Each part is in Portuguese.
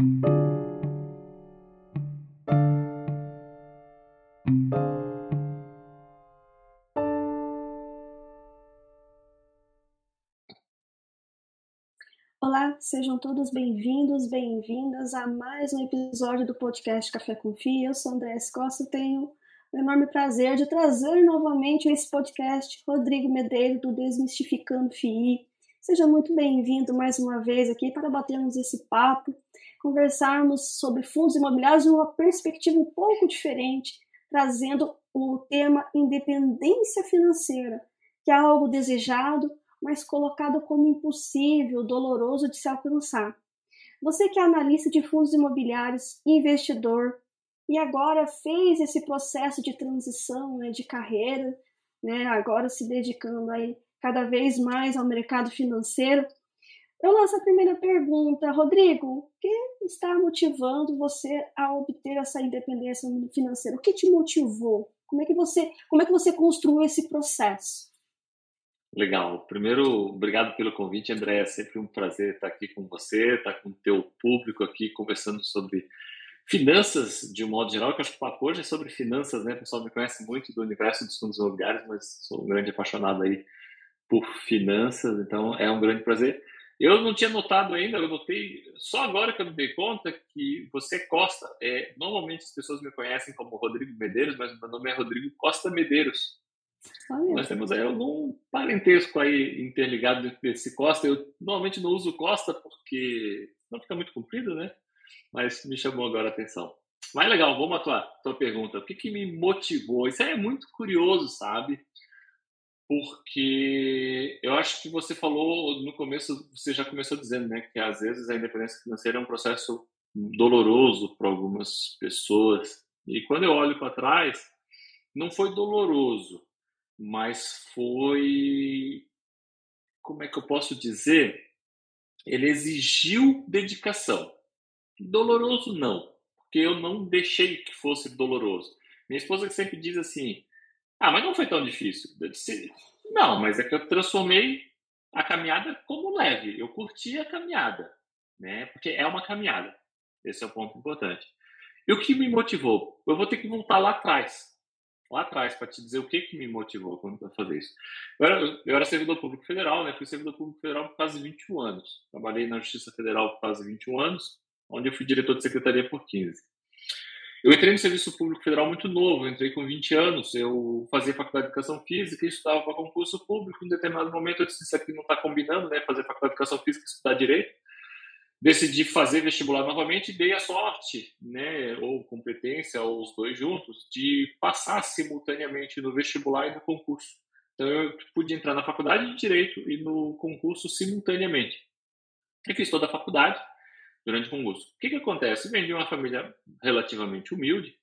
Olá, sejam todos bem-vindos, bem-vindas a mais um episódio do podcast Café com Fia. Eu sou André Costa e tenho o enorme prazer de trazer novamente esse podcast Rodrigo Medeiros do Desmistificando FII. Seja muito bem-vindo mais uma vez aqui para batermos esse papo, conversarmos sobre fundos imobiliários de uma perspectiva um pouco diferente, trazendo o tema independência financeira, que é algo desejado, mas colocado como impossível, doloroso de se alcançar. Você que é analista de fundos imobiliários, investidor, e agora fez esse processo de transição né, de carreira, né, agora se dedicando aí cada vez mais ao mercado financeiro. Eu lanço a primeira pergunta, Rodrigo, o que está motivando você a obter essa independência financeira? O que te motivou? Como é que você, como é que você construiu esse processo? Legal. Primeiro, obrigado pelo convite, André. É sempre um prazer estar aqui com você, estar com o teu público aqui conversando sobre finanças de um modo geral, que acho que o papo hoje é sobre finanças, né? O pessoal me conhece muito do universo dos fundos imobiliários, mas sou um grande apaixonado aí por finanças, então é um grande prazer. Eu não tinha notado ainda, eu notei só agora que eu me dei conta que você Costa. É, normalmente as pessoas me conhecem como Rodrigo Medeiros, mas meu nome é Rodrigo Costa Medeiros. Olha. Nós temos aí algum parentesco aí interligado desse Costa. Eu normalmente não uso Costa porque não fica muito comprido, né? mas me chamou agora a atenção. Mas legal, vamos à tua, tua pergunta. O que, que me motivou? Isso é muito curioso, sabe? Porque eu acho que você falou no começo, você já começou dizendo, né, que às vezes a independência financeira é um processo doloroso para algumas pessoas. E quando eu olho para trás, não foi doloroso, mas foi como é que eu posso dizer? Ele exigiu dedicação. Doloroso não, porque eu não deixei que fosse doloroso. Minha esposa sempre diz assim: Ah, mas não foi tão difícil. Eu disse: Não, mas é que eu transformei a caminhada como leve. Eu curti a caminhada, né? Porque é uma caminhada. Esse é o ponto importante. E o que me motivou? Eu vou ter que voltar lá atrás. Lá atrás, para te dizer o que, que me motivou para fazer isso. Eu era, eu era, servidor público federal, né? Fui servidor público federal por quase 21 anos. Trabalhei na Justiça Federal por quase 21 anos onde eu fui diretor de secretaria por 15. Eu entrei no serviço público federal muito novo, entrei com 20 anos, eu fazia faculdade de educação física e estudava para concurso público. Em determinado momento eu disse, isso aqui não está combinando, né, fazer faculdade de educação física e estudar direito. Decidi fazer vestibular novamente e dei a sorte, né, ou competência, ou os dois juntos, de passar simultaneamente no vestibular e no concurso. Então eu pude entrar na faculdade de direito e no concurso simultaneamente. E fiz toda a faculdade, durante o concurso. O que, que acontece? Vem de uma família relativamente humilde,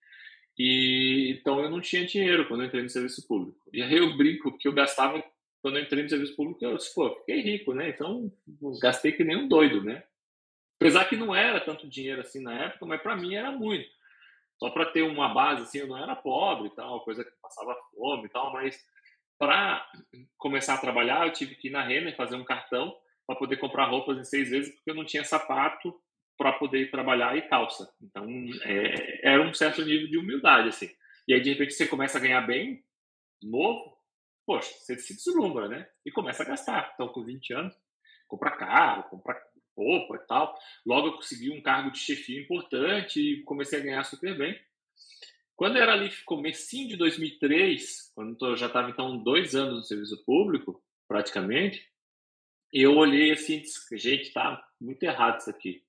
e então eu não tinha dinheiro quando eu entrei no serviço público. E aí eu brinco que eu gastava, quando eu entrei no serviço público, eu disse, pô, fiquei rico, né? Então gastei que nem um doido, né? Apesar que não era tanto dinheiro assim na época, mas para mim era muito. Só para ter uma base, assim, eu não era pobre e tal, coisa que passava fome e tal, mas para começar a trabalhar, eu tive que ir na Renner fazer um cartão para poder comprar roupas em seis vezes, porque eu não tinha sapato para poder trabalhar e calça. Então, é, era um certo nível de humildade, assim. E aí, de repente, você começa a ganhar bem, novo, poxa, você se deslumbra, né? E começa a gastar. Então, com 20 anos, comprar carro, comprar roupa e tal. Logo, eu consegui um cargo de chefia importante e comecei a ganhar super bem. Quando era ali, comecinho de 2003, quando eu já estava, então, dois anos no serviço público, praticamente, eu olhei assim gente, tá muito errado isso aqui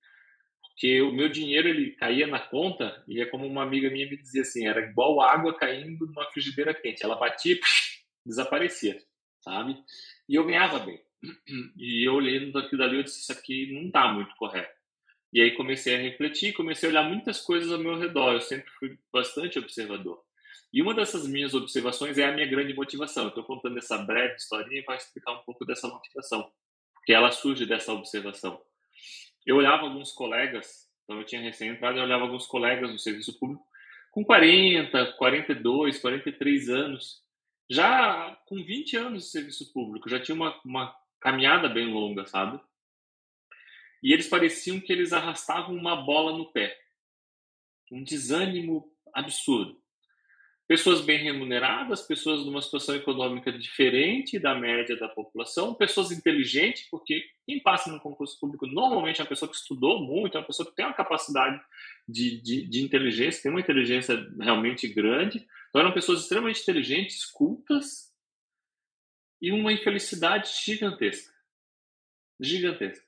que o meu dinheiro ele caía na conta e é como uma amiga minha me dizia assim, era igual água caindo numa frigideira quente. Ela batia, psh, desaparecia, sabe? E eu ganhava bem. E eu olhando aquilo dali, eu disse, isso aqui não está muito correto. E aí comecei a refletir, comecei a olhar muitas coisas ao meu redor. Eu sempre fui bastante observador. E uma dessas minhas observações é a minha grande motivação. Eu estou contando essa breve historinha para explicar um pouco dessa motivação, porque ela surge dessa observação eu olhava alguns colegas, então eu tinha recém-entrado, eu olhava alguns colegas do serviço público com 40, 42, 43 anos, já com 20 anos de serviço público, já tinha uma, uma caminhada bem longa, sabe? e eles pareciam que eles arrastavam uma bola no pé. Um desânimo absurdo. Pessoas bem remuneradas, pessoas numa situação econômica diferente da média da população, pessoas inteligentes, porque quem passa no concurso público normalmente é uma pessoa que estudou muito, é uma pessoa que tem uma capacidade de, de, de inteligência, tem uma inteligência realmente grande. Então eram pessoas extremamente inteligentes, cultas e uma infelicidade gigantesca. Gigantesca.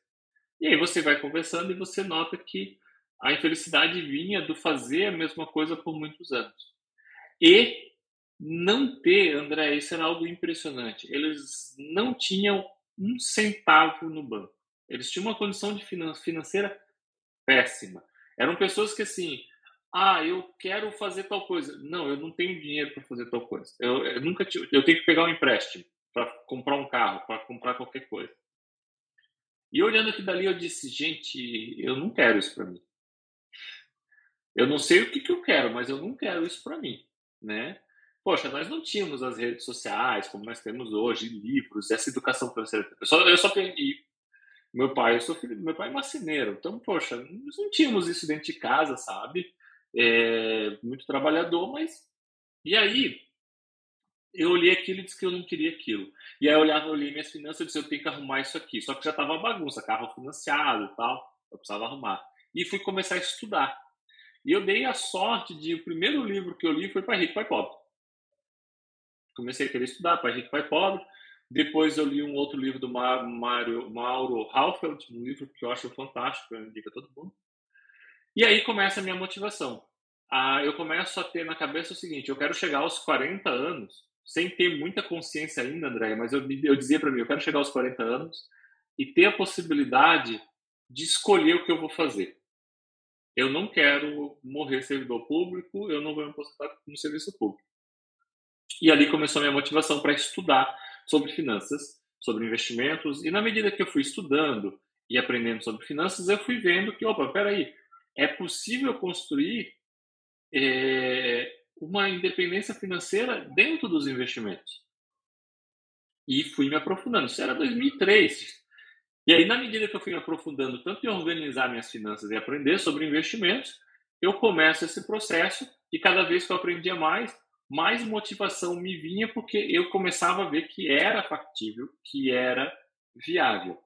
E aí você vai conversando e você nota que a infelicidade vinha do fazer a mesma coisa por muitos anos. E não ter, André, isso era algo impressionante. Eles não tinham um centavo no banco. Eles tinham uma condição de financeira péssima. Eram pessoas que assim, ah, eu quero fazer tal coisa. Não, eu não tenho dinheiro para fazer tal coisa. Eu, eu nunca tive, eu tenho que pegar um empréstimo para comprar um carro, para comprar qualquer coisa. E olhando aqui dali, eu disse, gente, eu não quero isso para mim. Eu não sei o que, que eu quero, mas eu não quero isso para mim, né? Poxa, nós não tínhamos as redes sociais como nós temos hoje, livros, essa educação financeira. Eu só, eu só aprendi. Meu pai, eu sou filho, meu pai é marceneiro, então, poxa, nós não tínhamos isso dentro de casa, sabe? É, muito trabalhador, mas. E aí, eu olhei aquilo e disse que eu não queria aquilo. E aí eu olhava, eu olhei minhas finanças e disse, eu tenho que arrumar isso aqui. Só que já estava bagunça, carro financiado e tal, eu precisava arrumar. E fui começar a estudar. E eu dei a sorte de, o primeiro livro que eu li foi Pai Rico, Pai Pobre. Comecei a querer estudar Pai Rico, Pai Pobre. Depois eu li um outro livro do Mário, Mauro Halfeld, um livro que eu acho fantástico, eu indico a todo mundo. E aí começa a minha motivação. Ah, eu começo a ter na cabeça o seguinte: eu quero chegar aos 40 anos sem ter muita consciência ainda, André, mas eu, eu dizia para mim, eu quero chegar aos 40 anos e ter a possibilidade de escolher o que eu vou fazer. Eu não quero morrer servidor público, eu não vou me aposentar no serviço público. E ali começou a minha motivação para estudar sobre finanças, sobre investimentos, e na medida que eu fui estudando e aprendendo sobre finanças, eu fui vendo que, opa, peraí, é possível construir é, uma independência financeira dentro dos investimentos. E fui me aprofundando. Isso era 2003. E aí, na medida que eu fui aprofundando tanto em organizar minhas finanças e aprender sobre investimentos, eu começo esse processo e cada vez que eu aprendia mais, mais motivação me vinha porque eu começava a ver que era factível, que era viável.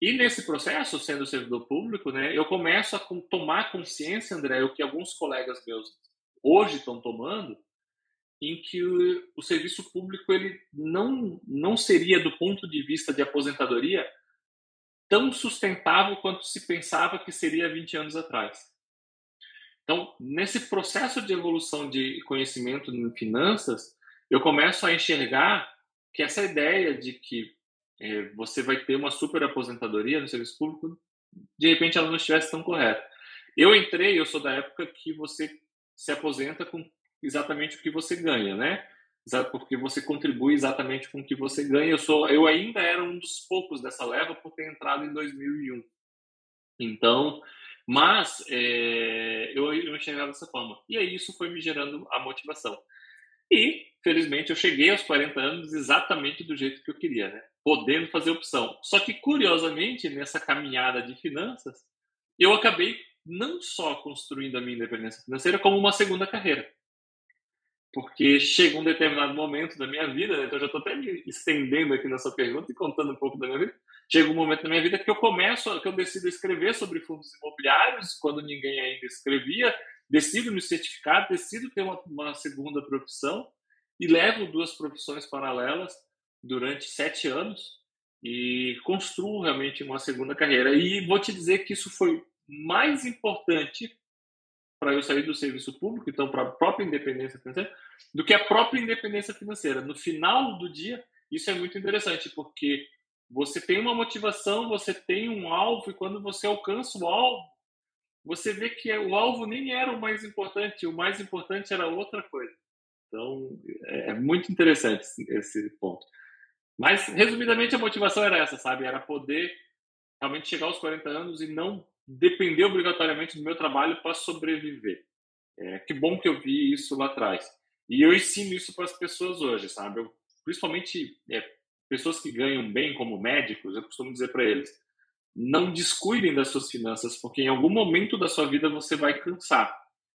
E nesse processo, sendo servidor público, né, eu começo a tomar consciência, André, o que alguns colegas meus hoje estão tomando, em que o, o, serviço público ele não, não seria, do ponto de vista de aposentadoria, tão sustentável quanto se pensava que seria 20 anos atrás. Então, nesse processo de evolução de conhecimento em finanças, eu começo a enxergar que essa ideia de que é, você vai ter uma super aposentadoria no serviço público, de repente ela não estivesse tão correta. Eu entrei, eu sou da época que você se aposenta com exatamente o que você ganha, né? Porque você contribui exatamente com o que você ganha. Eu sou, eu ainda era um dos poucos dessa leva por ter entrado em 2001. Então, mas é, eu, eu enxergava dessa forma. E aí isso foi me gerando a motivação. E, felizmente, eu cheguei aos 40 anos exatamente do jeito que eu queria, né? Podendo fazer opção. Só que, curiosamente, nessa caminhada de finanças, eu acabei não só construindo a minha independência financeira, como uma segunda carreira. Porque chega um determinado momento da minha vida, né, então eu já estou até me estendendo aqui nessa pergunta e contando um pouco da minha vida. Chega um momento da minha vida que eu começo, que eu decido escrever sobre fundos imobiliários, quando ninguém ainda escrevia, decido me certificar, decido ter uma, uma segunda profissão e levo duas profissões paralelas durante sete anos e construo realmente uma segunda carreira. E vou te dizer que isso foi mais importante para eu sair do serviço público, então para a própria independência financeira, do que a própria independência financeira. No final do dia, isso é muito interessante, porque você tem uma motivação, você tem um alvo, e quando você alcança o alvo, você vê que o alvo nem era o mais importante, o mais importante era outra coisa. Então, é muito interessante esse ponto. Mas, resumidamente, a motivação era essa, sabe? Era poder realmente chegar aos 40 anos e não depender obrigatoriamente do meu trabalho para sobreviver. É, que bom que eu vi isso lá atrás. E eu ensino isso para as pessoas hoje, sabe? Eu, principalmente é, pessoas que ganham bem como médicos, eu costumo dizer para eles: não descuidem das suas finanças, porque em algum momento da sua vida você vai cansar.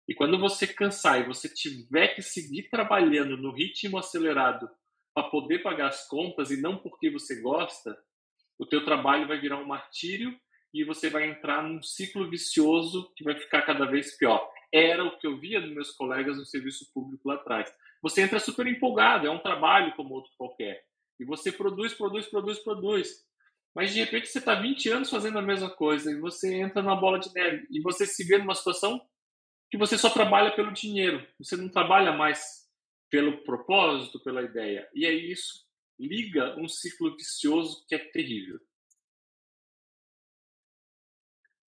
E quando você cansar e você tiver que seguir trabalhando no ritmo acelerado para poder pagar as contas e não porque você gosta, o teu trabalho vai virar um martírio e você vai entrar num ciclo vicioso que vai ficar cada vez pior. Era o que eu via dos meus colegas no serviço público lá atrás. Você entra super empolgado, é um trabalho como outro qualquer. E você produz, produz, produz, produz. Mas de repente você está 20 anos fazendo a mesma coisa e você entra na bola de neve e você se vê numa situação que você só trabalha pelo dinheiro, você não trabalha mais pelo propósito, pela ideia. E aí isso liga um ciclo vicioso que é terrível.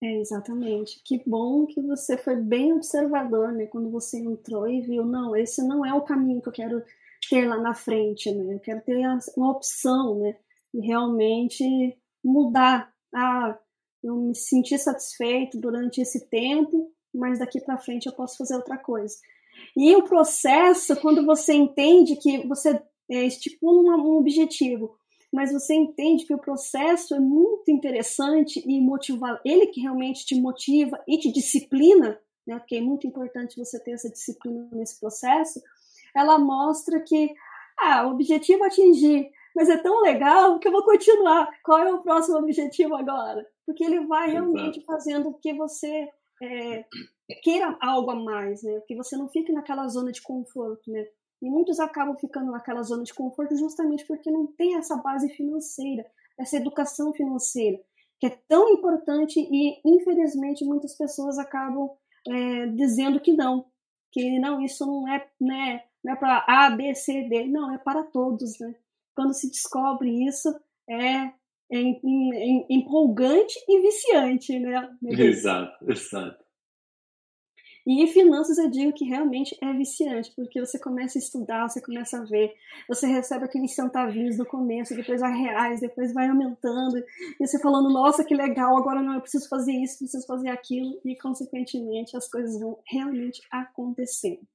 É, exatamente. Que bom que você foi bem observador, né? Quando você entrou e viu, não, esse não é o caminho que eu quero ter lá na frente, né? Eu quero ter uma opção, né? E realmente mudar. Ah, eu me senti satisfeito durante esse tempo, mas daqui para frente eu posso fazer outra coisa. E o processo, quando você entende que você é, estipula um objetivo, mas você entende que o processo é muito interessante e motiva, ele que realmente te motiva e te disciplina, né, porque é muito importante você ter essa disciplina nesse processo, ela mostra que ah, o objetivo é atingir, mas é tão legal que eu vou continuar. Qual é o próximo objetivo agora? Porque ele vai realmente fazendo que você é, queira algo a mais, né? Que você não fique naquela zona de conforto, né? E muitos acabam ficando naquela zona de conforto justamente porque não tem essa base financeira, essa educação financeira, que é tão importante e, infelizmente, muitas pessoas acabam é, dizendo que não, que não, isso não é, né, não é para A, B, C, D, não, é para todos, né? Quando se descobre isso, é, é, empolgante e viciante, né? Exato, exato. E finanças eu digo que realmente é viciante, porque você começa a estudar, você começa a ver, você recebe aqueles centavinhos no começo, depois vai reais, depois vai aumentando, e você falando, nossa, que legal, agora não, eu preciso fazer isso, preciso fazer aquilo, e consequentemente as coisas vão realmente acontecendo.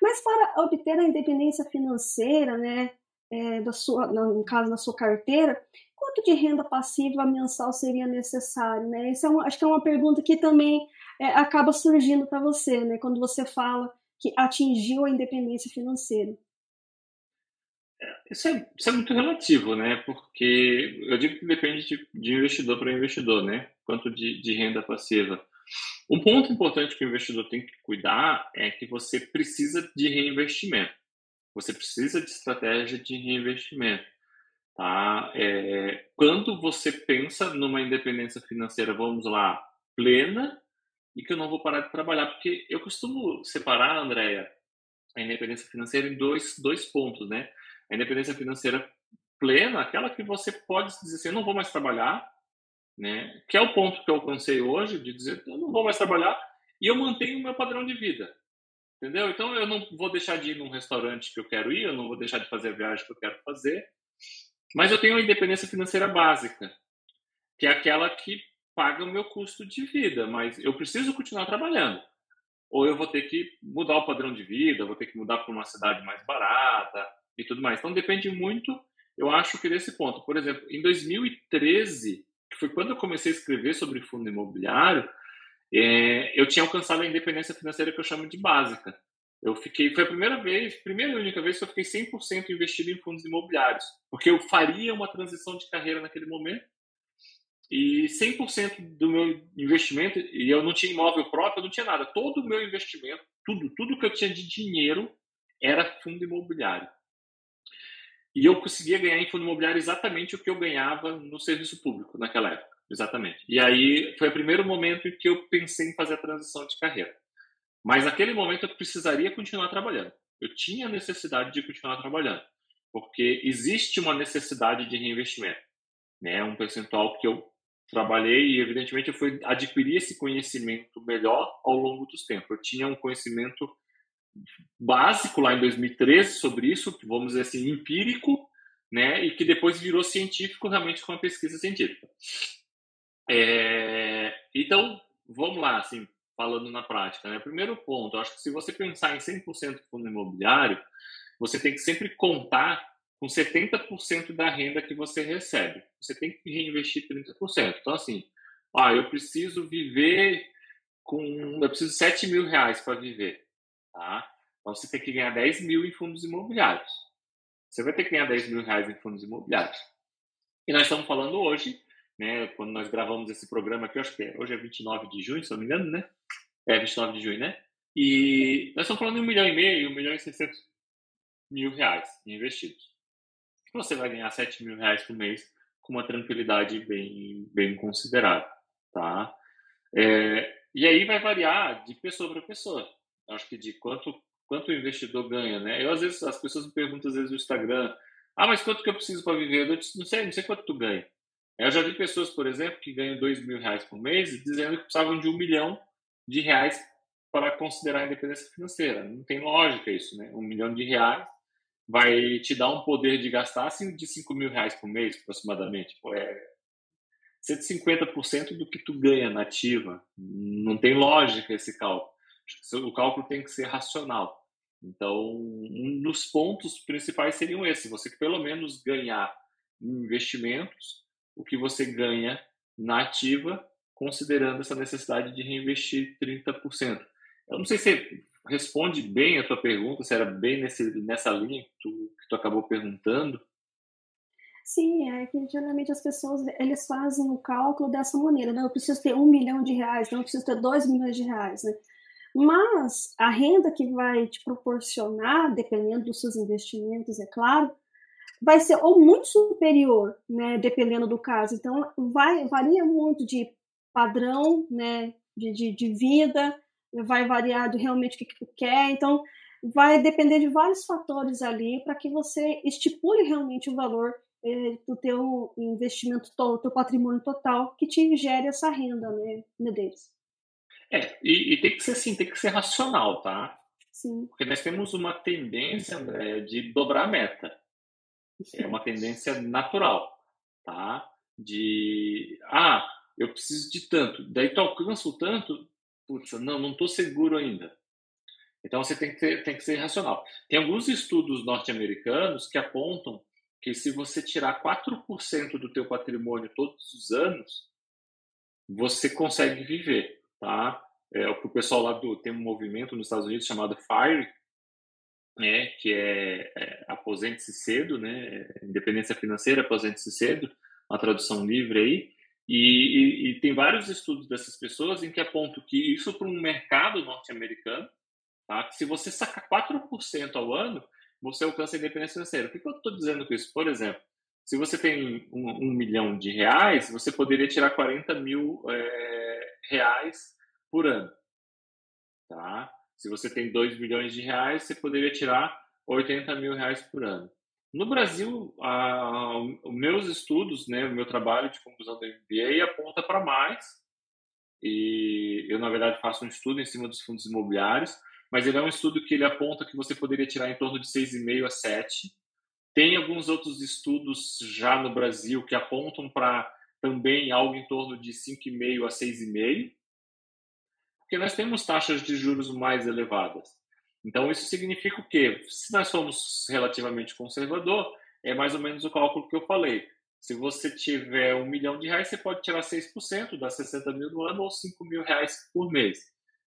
Mas para obter a independência financeira, né, é, da sua, no caso da sua carteira, quanto de renda passiva mensal seria necessário? Né? Isso é uma, acho que é uma pergunta que também é, acaba surgindo para você, né, quando você fala que atingiu a independência financeira. É, isso é, isso é muito relativo, né? Porque eu digo que depende de, de investidor para investidor, né? Quanto de, de renda passiva. Um ponto importante que o investidor tem que cuidar é que você precisa de reinvestimento. Você precisa de estratégia de reinvestimento. Tá? É, quando você pensa numa independência financeira, vamos lá, plena, e que eu não vou parar de trabalhar, porque eu costumo separar, Andréia, a independência financeira em dois, dois pontos, né? A independência financeira plena, aquela que você pode dizer assim, eu não vou mais trabalhar, né? Que é o ponto que eu alcancei hoje, de dizer, eu não vou mais trabalhar e eu mantenho o meu padrão de vida. Entendeu? Então eu não vou deixar de ir num restaurante que eu quero ir, eu não vou deixar de fazer a viagem que eu quero fazer, mas eu tenho a independência financeira básica, que é aquela que paga o meu custo de vida, mas eu preciso continuar trabalhando. Ou eu vou ter que mudar o padrão de vida, vou ter que mudar para uma cidade mais barata e tudo mais. Então depende muito, eu acho que desse ponto. Por exemplo, em 2013, que foi quando eu comecei a escrever sobre fundo imobiliário, é, eu tinha alcançado a independência financeira que eu chamo de básica. Eu fiquei, foi a primeira vez, primeira e única vez que eu fiquei 100% investido em fundos imobiliários, porque eu faria uma transição de carreira naquele momento e 100% do meu investimento, e eu não tinha imóvel próprio, eu não tinha nada. Todo o meu investimento, tudo, tudo que eu tinha de dinheiro era fundo imobiliário. E eu conseguia ganhar em fundo imobiliário exatamente o que eu ganhava no serviço público naquela época. Exatamente. E aí foi o primeiro momento que eu pensei em fazer a transição de carreira. Mas naquele momento eu precisaria continuar trabalhando. Eu tinha necessidade de continuar trabalhando, porque existe uma necessidade de reinvestimento, né? Um percentual que eu trabalhei e, evidentemente, eu fui adquirir esse conhecimento melhor ao longo dos tempos. Eu tinha um conhecimento básico lá em 2013 sobre isso, vamos dizer assim, empírico, né, e que depois virou científico realmente com a pesquisa científica. É, então, vamos lá, assim, falando na prática. Né? Primeiro ponto, acho que se você pensar em 100% fundo imobiliário, você tem que sempre contar com 70% da renda que você recebe. Você tem que reinvestir 30%. Então, assim, ah, eu preciso viver com. Eu preciso de 7 mil reais para viver. Tá? Então, você tem que ganhar 10 mil em fundos imobiliários. Você vai ter que ganhar 10 mil reais em fundos imobiliários. E nós estamos falando hoje, né, quando nós gravamos esse programa aqui, eu acho que é, hoje é 29 de junho, se não me engano, né? É 29 de junho, né? E nós estamos falando de um milhão e meio, um milhão e seiscentos mil reais investidos. Você vai ganhar 7 mil reais por mês com uma tranquilidade bem, bem considerável, tá? É, e aí vai variar de pessoa para pessoa. Acho que de quanto quanto o investidor ganha, né? Eu às vezes as pessoas me perguntam às vezes no Instagram, ah, mas quanto que eu preciso para viver? Eu disse, não sei, não sei quanto tu ganha. Eu já vi pessoas, por exemplo, que ganham dois mil reais por mês dizendo que precisavam de um milhão de reais para considerar a independência financeira. Não tem lógica isso, né? Um milhão de reais vai te dar um poder de gastar assim, de 5 mil reais por mês, aproximadamente. Pô, é 150% do que tu ganha na ativa. Não tem lógica esse cálculo. O cálculo tem que ser racional. Então, um dos pontos principais seriam esses: você pelo menos ganhar em investimentos o que você ganha na ativa, considerando essa necessidade de reinvestir 30%. Eu não sei se responde bem a tua pergunta, se era bem nesse, nessa linha que tu, que tu acabou perguntando. Sim, é que geralmente as pessoas eles fazem o cálculo dessa maneira, né? Eu preciso ter um milhão de reais, não eu preciso ter dois milhões de reais, né? Mas a renda que vai te proporcionar, dependendo dos seus investimentos, é claro, vai ser ou muito superior, né? Dependendo do caso. Então, vai varia muito de padrão, né? De, de, de vida, vai variar do realmente o que, que tu quer, então vai depender de vários fatores ali para que você estipule realmente o valor eh, do teu investimento todo, teu patrimônio total que te gere essa renda, né, Medeiros? É, e, e, tem que ser assim, tem que ser racional, tá? Sim. Porque nós temos uma tendência, André, de dobrar a meta. É uma tendência natural, tá? De, ah, eu preciso de tanto. Daí tu alcança o tanto, putz, não, não estou seguro ainda. Então você tem que, ter, tem que ser racional. Tem alguns estudos norte-americanos que apontam que se você tirar 4% do teu patrimônio todos os anos, você consegue viver, tá? É, o pessoal lá do tem um movimento nos Estados Unidos chamado FIRE, né, que é, é aposente-se cedo, né, independência financeira, aposente-se cedo, uma tradução livre aí, e, e, e, tem vários estudos dessas pessoas em que apontam que isso para um mercado norte-americano, tá? se você sacar 4% ao ano, você alcança a independência financeira. O que, que eu estou dizendo com isso? Por exemplo, se você tem um, um, milhão de reais, você poderia tirar 40 mil é, reais por ano. Tá? Se você tem 2 milhões de reais, você poderia tirar 80 mil reais por ano. No Brasil, a, meus estudos, né, o meu trabalho de conclusão do MBA aponta para mais. E eu, na verdade, faço um estudo em cima dos fundos imobiliários, mas ele é um estudo que ele aponta que você poderia tirar em torno de 6,5 a 7. Tem alguns outros estudos já no Brasil que apontam para também algo em torno de 5,5 a 6,5, porque nós temos taxas de juros mais elevadas. Então, isso significa o quê? Se nós somos relativamente conservador, é mais ou menos o cálculo que eu falei. Se você tiver um milhão de reais, você pode tirar 6%, dá 60 mil no ano ou 5 mil reais por mês.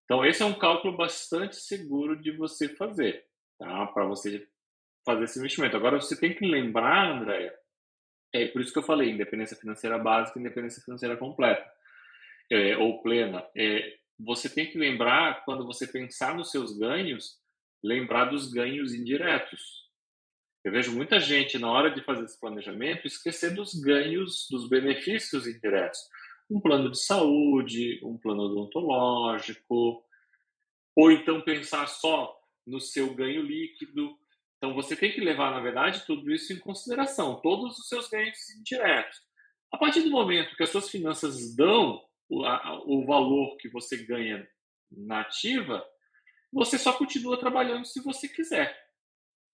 Então, esse é um cálculo bastante seguro de você fazer, tá? para você fazer esse investimento. Agora, você tem que lembrar, Andréia, é por isso que eu falei, independência financeira básica independência financeira completa, é, ou plena. É, você tem que lembrar, quando você pensar nos seus ganhos, lembrar dos ganhos indiretos. Eu vejo muita gente, na hora de fazer esse planejamento, esquecer dos ganhos, dos benefícios indiretos. Um plano de saúde, um plano odontológico, ou então pensar só no seu ganho líquido. Então, você tem que levar, na verdade, tudo isso em consideração, todos os seus ganhos indiretos. A partir do momento que as suas finanças dão o, a, o valor que você ganha na ativa, você só continua trabalhando se você quiser.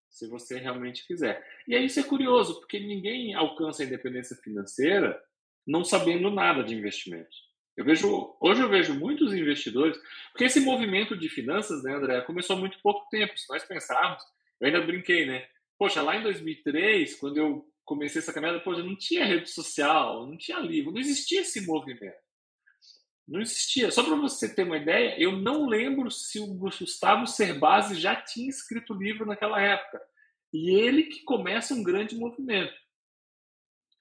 Se você realmente quiser. E aí isso é curioso, porque ninguém alcança a independência financeira não sabendo nada de investimentos. Eu vejo, hoje eu vejo muitos investidores, porque esse movimento de finanças, né, André, começou há muito pouco tempo. Se nós pensarmos, eu ainda brinquei, né? poxa, lá em 2003, quando eu comecei essa caminhada, poxa, não tinha rede social, não tinha livro, não existia esse movimento. Não existia. Só para você ter uma ideia, eu não lembro se o Gustavo Cerbasi já tinha escrito livro naquela época. E ele que começa um grande movimento.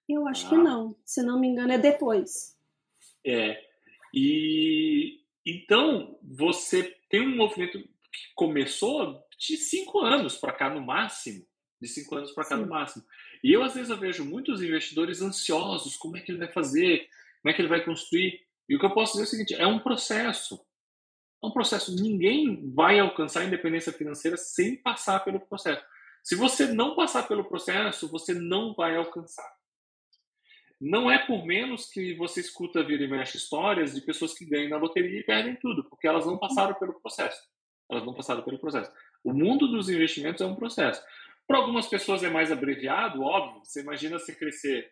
Eu acho ah. que não. Se não me engano, é depois. É. E então você tem um movimento que começou de cinco anos para cá no máximo, de cinco anos para cá Sim. no máximo. E eu às vezes eu vejo muitos investidores ansiosos, como é que ele vai fazer, como é que ele vai construir. E o que eu posso dizer é o seguinte: é um processo. É um processo. Ninguém vai alcançar a independência financeira sem passar pelo processo. Se você não passar pelo processo, você não vai alcançar. Não é por menos que você escuta vira e mexe histórias de pessoas que ganham na loteria e perdem tudo, porque elas não passaram pelo processo. Elas não passaram pelo processo. O mundo dos investimentos é um processo. Para algumas pessoas é mais abreviado, óbvio. Você imagina se crescer.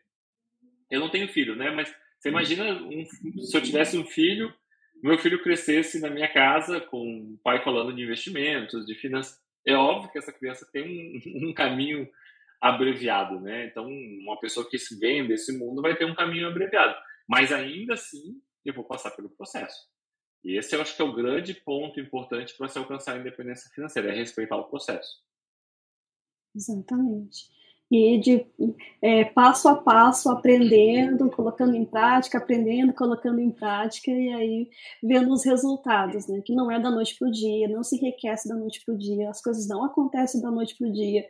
Eu não tenho filho, né? Mas você imagina um, se eu tivesse um filho, meu filho crescesse na minha casa com o pai falando de investimentos, de finanças. É óbvio que essa criança tem um, um caminho abreviado, né? Então, uma pessoa que se vem desse mundo vai ter um caminho abreviado. Mas ainda assim, eu vou passar pelo processo. E esse eu acho que é o grande ponto importante para se alcançar a independência financeira, é respeitar o processo. Exatamente e de é, passo a passo aprendendo, colocando em prática, aprendendo, colocando em prática e aí vendo os resultados, né? Que não é da noite para o dia, não se enriquece da noite para o dia, as coisas não acontecem da noite para o dia.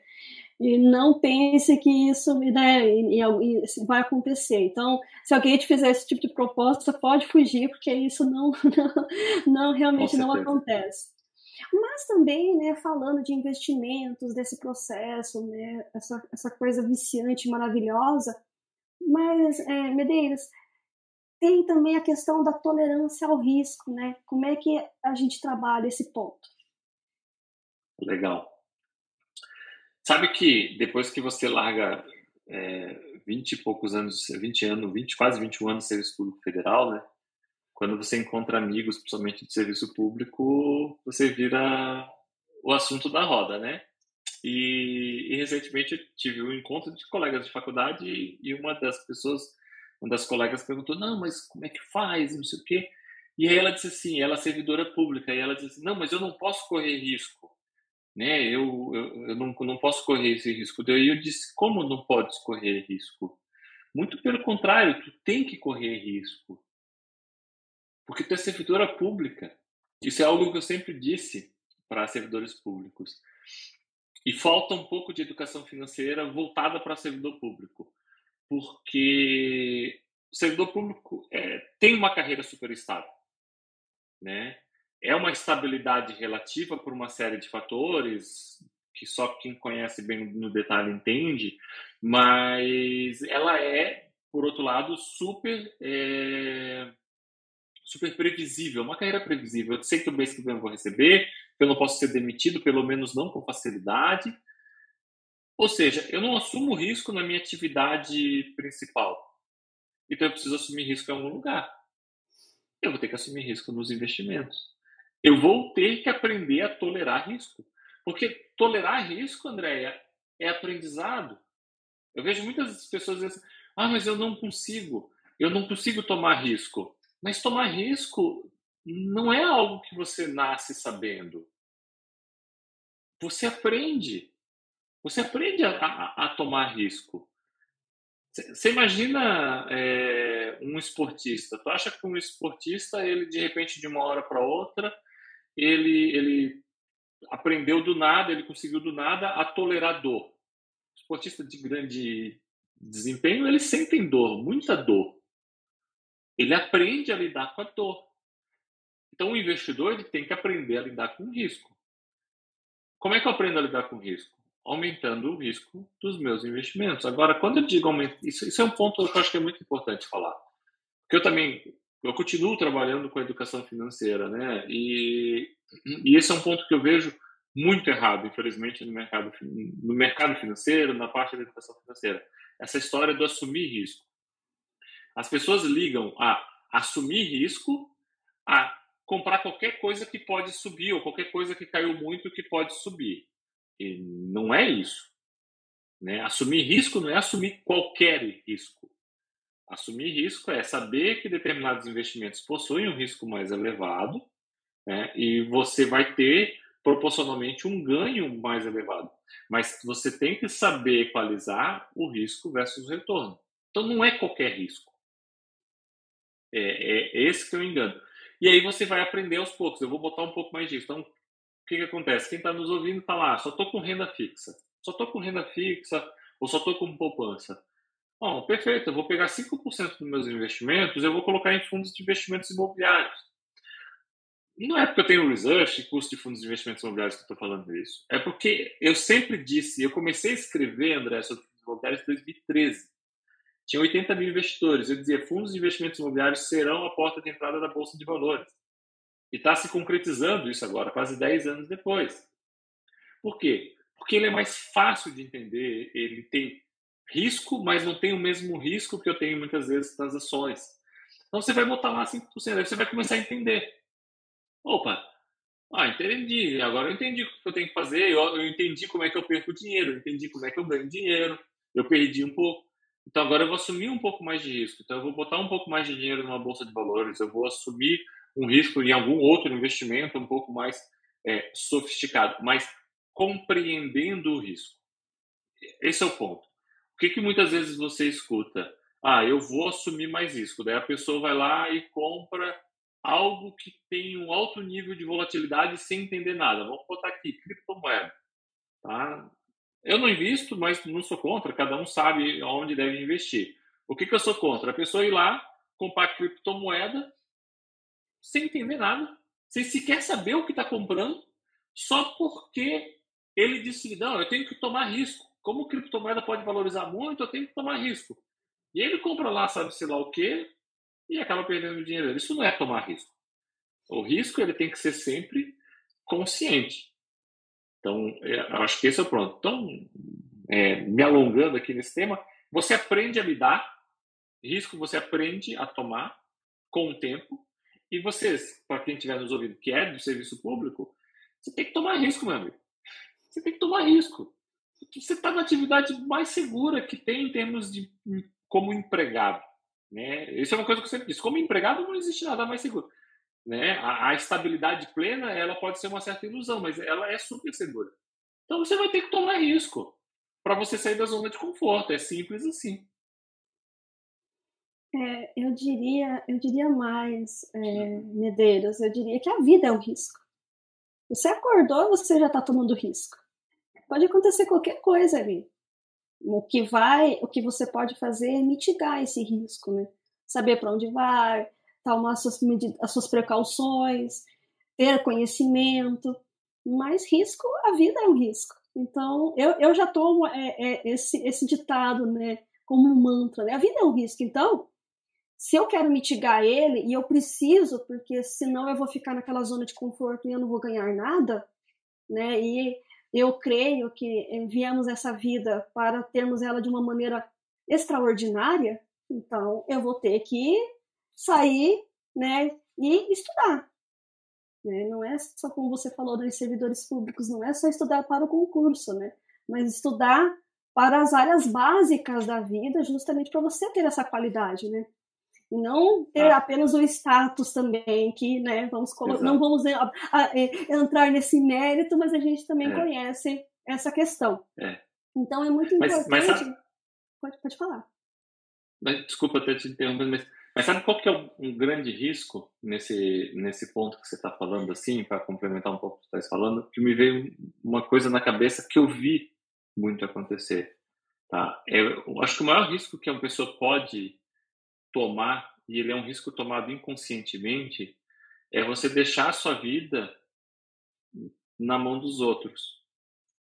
E não pense que isso né, e, e, e vai acontecer. Então, se alguém te fizer esse tipo de proposta, pode fugir, porque isso não, não, não realmente não acontece. Mas também, né, falando de investimentos, desse processo, né, essa, essa coisa viciante, maravilhosa, mas, é, Medeiros, tem também a questão da tolerância ao risco, né? Como é que a gente trabalha esse ponto? Legal. Sabe que depois que você larga é, 20 e poucos anos, 20 anos, 20, quase 21 anos de serviço público federal, né? Quando você encontra amigos, principalmente de serviço público, você vira o assunto da roda, né? E, e recentemente eu tive um encontro de colegas de faculdade e, e uma das pessoas, uma das colegas perguntou, não, mas como é que faz, não sei o quê. E aí ela disse assim, ela é servidora pública, e ela disse assim, não, mas eu não posso correr risco, né? Eu, eu, eu não, não posso correr esse risco. Daí eu disse, como não podes correr risco? Muito pelo contrário, tu tem que correr risco. Porque tu é servidora pública. Isso é algo que eu sempre disse para servidores públicos. E falta um pouco de educação financeira voltada para servidor público. Porque o servidor público é, tem uma carreira super estável. Né? É uma estabilidade relativa por uma série de fatores que só quem conhece bem no detalhe entende, mas ela é, por outro lado, super é, super previsível, uma carreira previsível. Eu sei que o mês que vem eu vou receber, eu não posso ser demitido, pelo menos não com facilidade. Ou seja, eu não assumo risco na minha atividade principal. Então eu preciso assumir risco em algum lugar. Eu vou ter que assumir risco nos investimentos. Eu vou ter que aprender a tolerar risco. Porque tolerar risco, Andréia, é aprendizado. Eu vejo muitas pessoas dizendo assim, ah, mas eu não consigo, eu não consigo tomar risco. Mas tomar risco não é algo que você nasce sabendo. Você aprende. Você aprende a, a, a tomar risco. Você imagina é, um esportista. Tu acha que um esportista, ele de repente, de uma hora para outra, ele, ele aprendeu do nada, ele conseguiu do nada a tolerar dor. esportista de grande desempenho, eles sentem dor, muita dor. Ele aprende a lidar com a dor. Então, o investidor ele tem que aprender a lidar com o risco. Como é que eu aprendo a lidar com o risco? Aumentando o risco dos meus investimentos. Agora, quando eu digo aumento, isso, isso é um ponto que eu acho que é muito importante falar. Porque eu também eu continuo trabalhando com a educação financeira, né? E, e esse é um ponto que eu vejo muito errado, infelizmente, no mercado, no mercado financeiro, na parte da educação financeira. Essa história do assumir risco. As pessoas ligam a assumir risco a comprar qualquer coisa que pode subir ou qualquer coisa que caiu muito que pode subir. E não é isso. Né? Assumir risco não é assumir qualquer risco. Assumir risco é saber que determinados investimentos possuem um risco mais elevado né? e você vai ter proporcionalmente um ganho mais elevado. Mas você tem que saber equalizar o risco versus o retorno. Então não é qualquer risco. É, é esse que o engano. E aí você vai aprender aos poucos. Eu vou botar um pouco mais disso. Então, o que, que acontece? Quem está nos ouvindo está lá, só estou com renda fixa. Só estou com renda fixa ou só estou com poupança. Bom, perfeito, eu vou pegar 5% dos meus investimentos, eu vou colocar em fundos de investimentos imobiliários. Não é porque eu tenho research custo de fundos de investimentos imobiliários que eu estou falando isso. É porque eu sempre disse, eu comecei a escrever, André, sobre fundos imobiliários em 2013. Tinha 80 mil investidores. Eu dizia, fundos de investimentos imobiliários serão a porta de entrada da Bolsa de Valores. E está se concretizando isso agora, quase 10 anos depois. Por quê? Porque ele é mais fácil de entender, ele tem risco, mas não tem o mesmo risco que eu tenho muitas vezes nas ações. Então você vai botar lá 5%, aí você vai começar a entender. Opa, ah, entendi, agora eu entendi o que eu tenho que fazer, eu, eu entendi como é que eu perco dinheiro, eu entendi como é que eu ganho dinheiro, eu perdi um pouco. Então agora eu vou assumir um pouco mais de risco. Então eu vou botar um pouco mais de dinheiro numa bolsa de valores, eu vou assumir um risco em algum outro investimento um pouco mais é, sofisticado, mas compreendendo o risco. Esse é o ponto. O que, que muitas vezes você escuta? Ah, eu vou assumir mais risco. Daí a pessoa vai lá e compra algo que tem um alto nível de volatilidade sem entender nada. Vamos botar aqui, criptomoeda. Tá? Eu não invisto, mas não sou contra, cada um sabe onde deve investir. O que, que eu sou contra? A pessoa ir lá, comprar criptomoeda sem entender nada, sem sequer saber o que está comprando, só porque ele disse: não, eu tenho que tomar risco. Como criptomoeda pode valorizar muito, eu tenho que tomar risco. E ele compra lá, sabe-se lá o quê, e acaba perdendo dinheiro. Isso não é tomar risco. O risco ele tem que ser sempre consciente. Então, é, acho que esse é o pronto. Então, é, me alongando aqui nesse tema, você aprende a lidar, risco você aprende a tomar com o tempo, e vocês, para quem estiver nos ouvindo, que é do serviço público, você tem que tomar risco, meu amigo. Você tem que tomar risco. Você está na atividade mais segura que tem em termos de como empregado. Né? Isso é uma coisa que eu sempre disse. Como empregado, não existe nada mais seguro. Né? A, a, estabilidade plena ela pode ser uma certa ilusão, mas ela é super segura. Então você vai ter que tomar risco para você sair da zona de conforto. É simples assim. É, eu diria, eu diria mais, é, Medeiros, eu diria que a vida é um risco. Você acordou, você já está tomando risco. Pode acontecer qualquer coisa ali. O que vai, o que você pode fazer é mitigar esse risco, né? Saber para onde vai, tomar as suas, as suas precauções, ter conhecimento. Mas risco, a vida é um risco. Então, eu, eu já tomo é, é, esse, esse ditado, né, como um mantra, né? A vida é um risco. Então, se eu quero mitigar ele, e eu preciso, porque senão eu vou ficar naquela zona de conforto e eu não vou ganhar nada, né? E eu creio que viemos essa vida para termos ela de uma maneira extraordinária, então eu vou ter que sair, né, e estudar. Né? Não é só como você falou dos servidores públicos, não é só estudar para o concurso, né? Mas estudar para as áreas básicas da vida, justamente para você ter essa qualidade, né? E não ter ah. apenas o status também, que né, vamos não vamos a, a, a, entrar nesse mérito, mas a gente também é. conhece essa questão. É. Então é muito importante. Mas, mas pode, pode falar. Mas, desculpa até te interromper, mas, mas sabe qual que é um grande risco nesse, nesse ponto que você está falando, assim, para complementar um pouco o que você está falando? Que me veio uma coisa na cabeça que eu vi muito acontecer. Tá? É, eu acho que o maior risco que uma pessoa pode tomar, e ele é um risco tomado inconscientemente, é você deixar a sua vida na mão dos outros.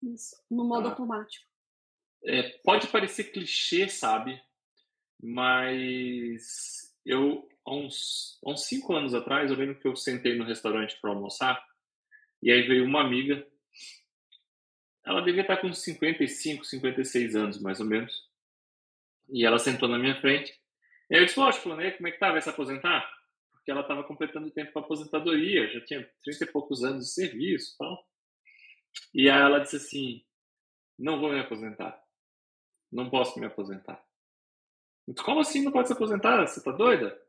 Isso, no modo tá? automático. É, pode parecer clichê, sabe? Mas eu, há uns, há uns cinco anos atrás, eu lembro que eu sentei no restaurante para almoçar, e aí veio uma amiga, ela devia estar com 55, 56 anos, mais ou menos, e ela sentou na minha frente, e aí eu disse, lógico, né, como é que tá? Vai se aposentar? Porque ela estava completando o tempo para aposentadoria, já tinha 30 e poucos anos de serviço e tal. E aí ela disse assim, não vou me aposentar. não posso me aposentar. Como assim não pode se aposentar? Você está doida?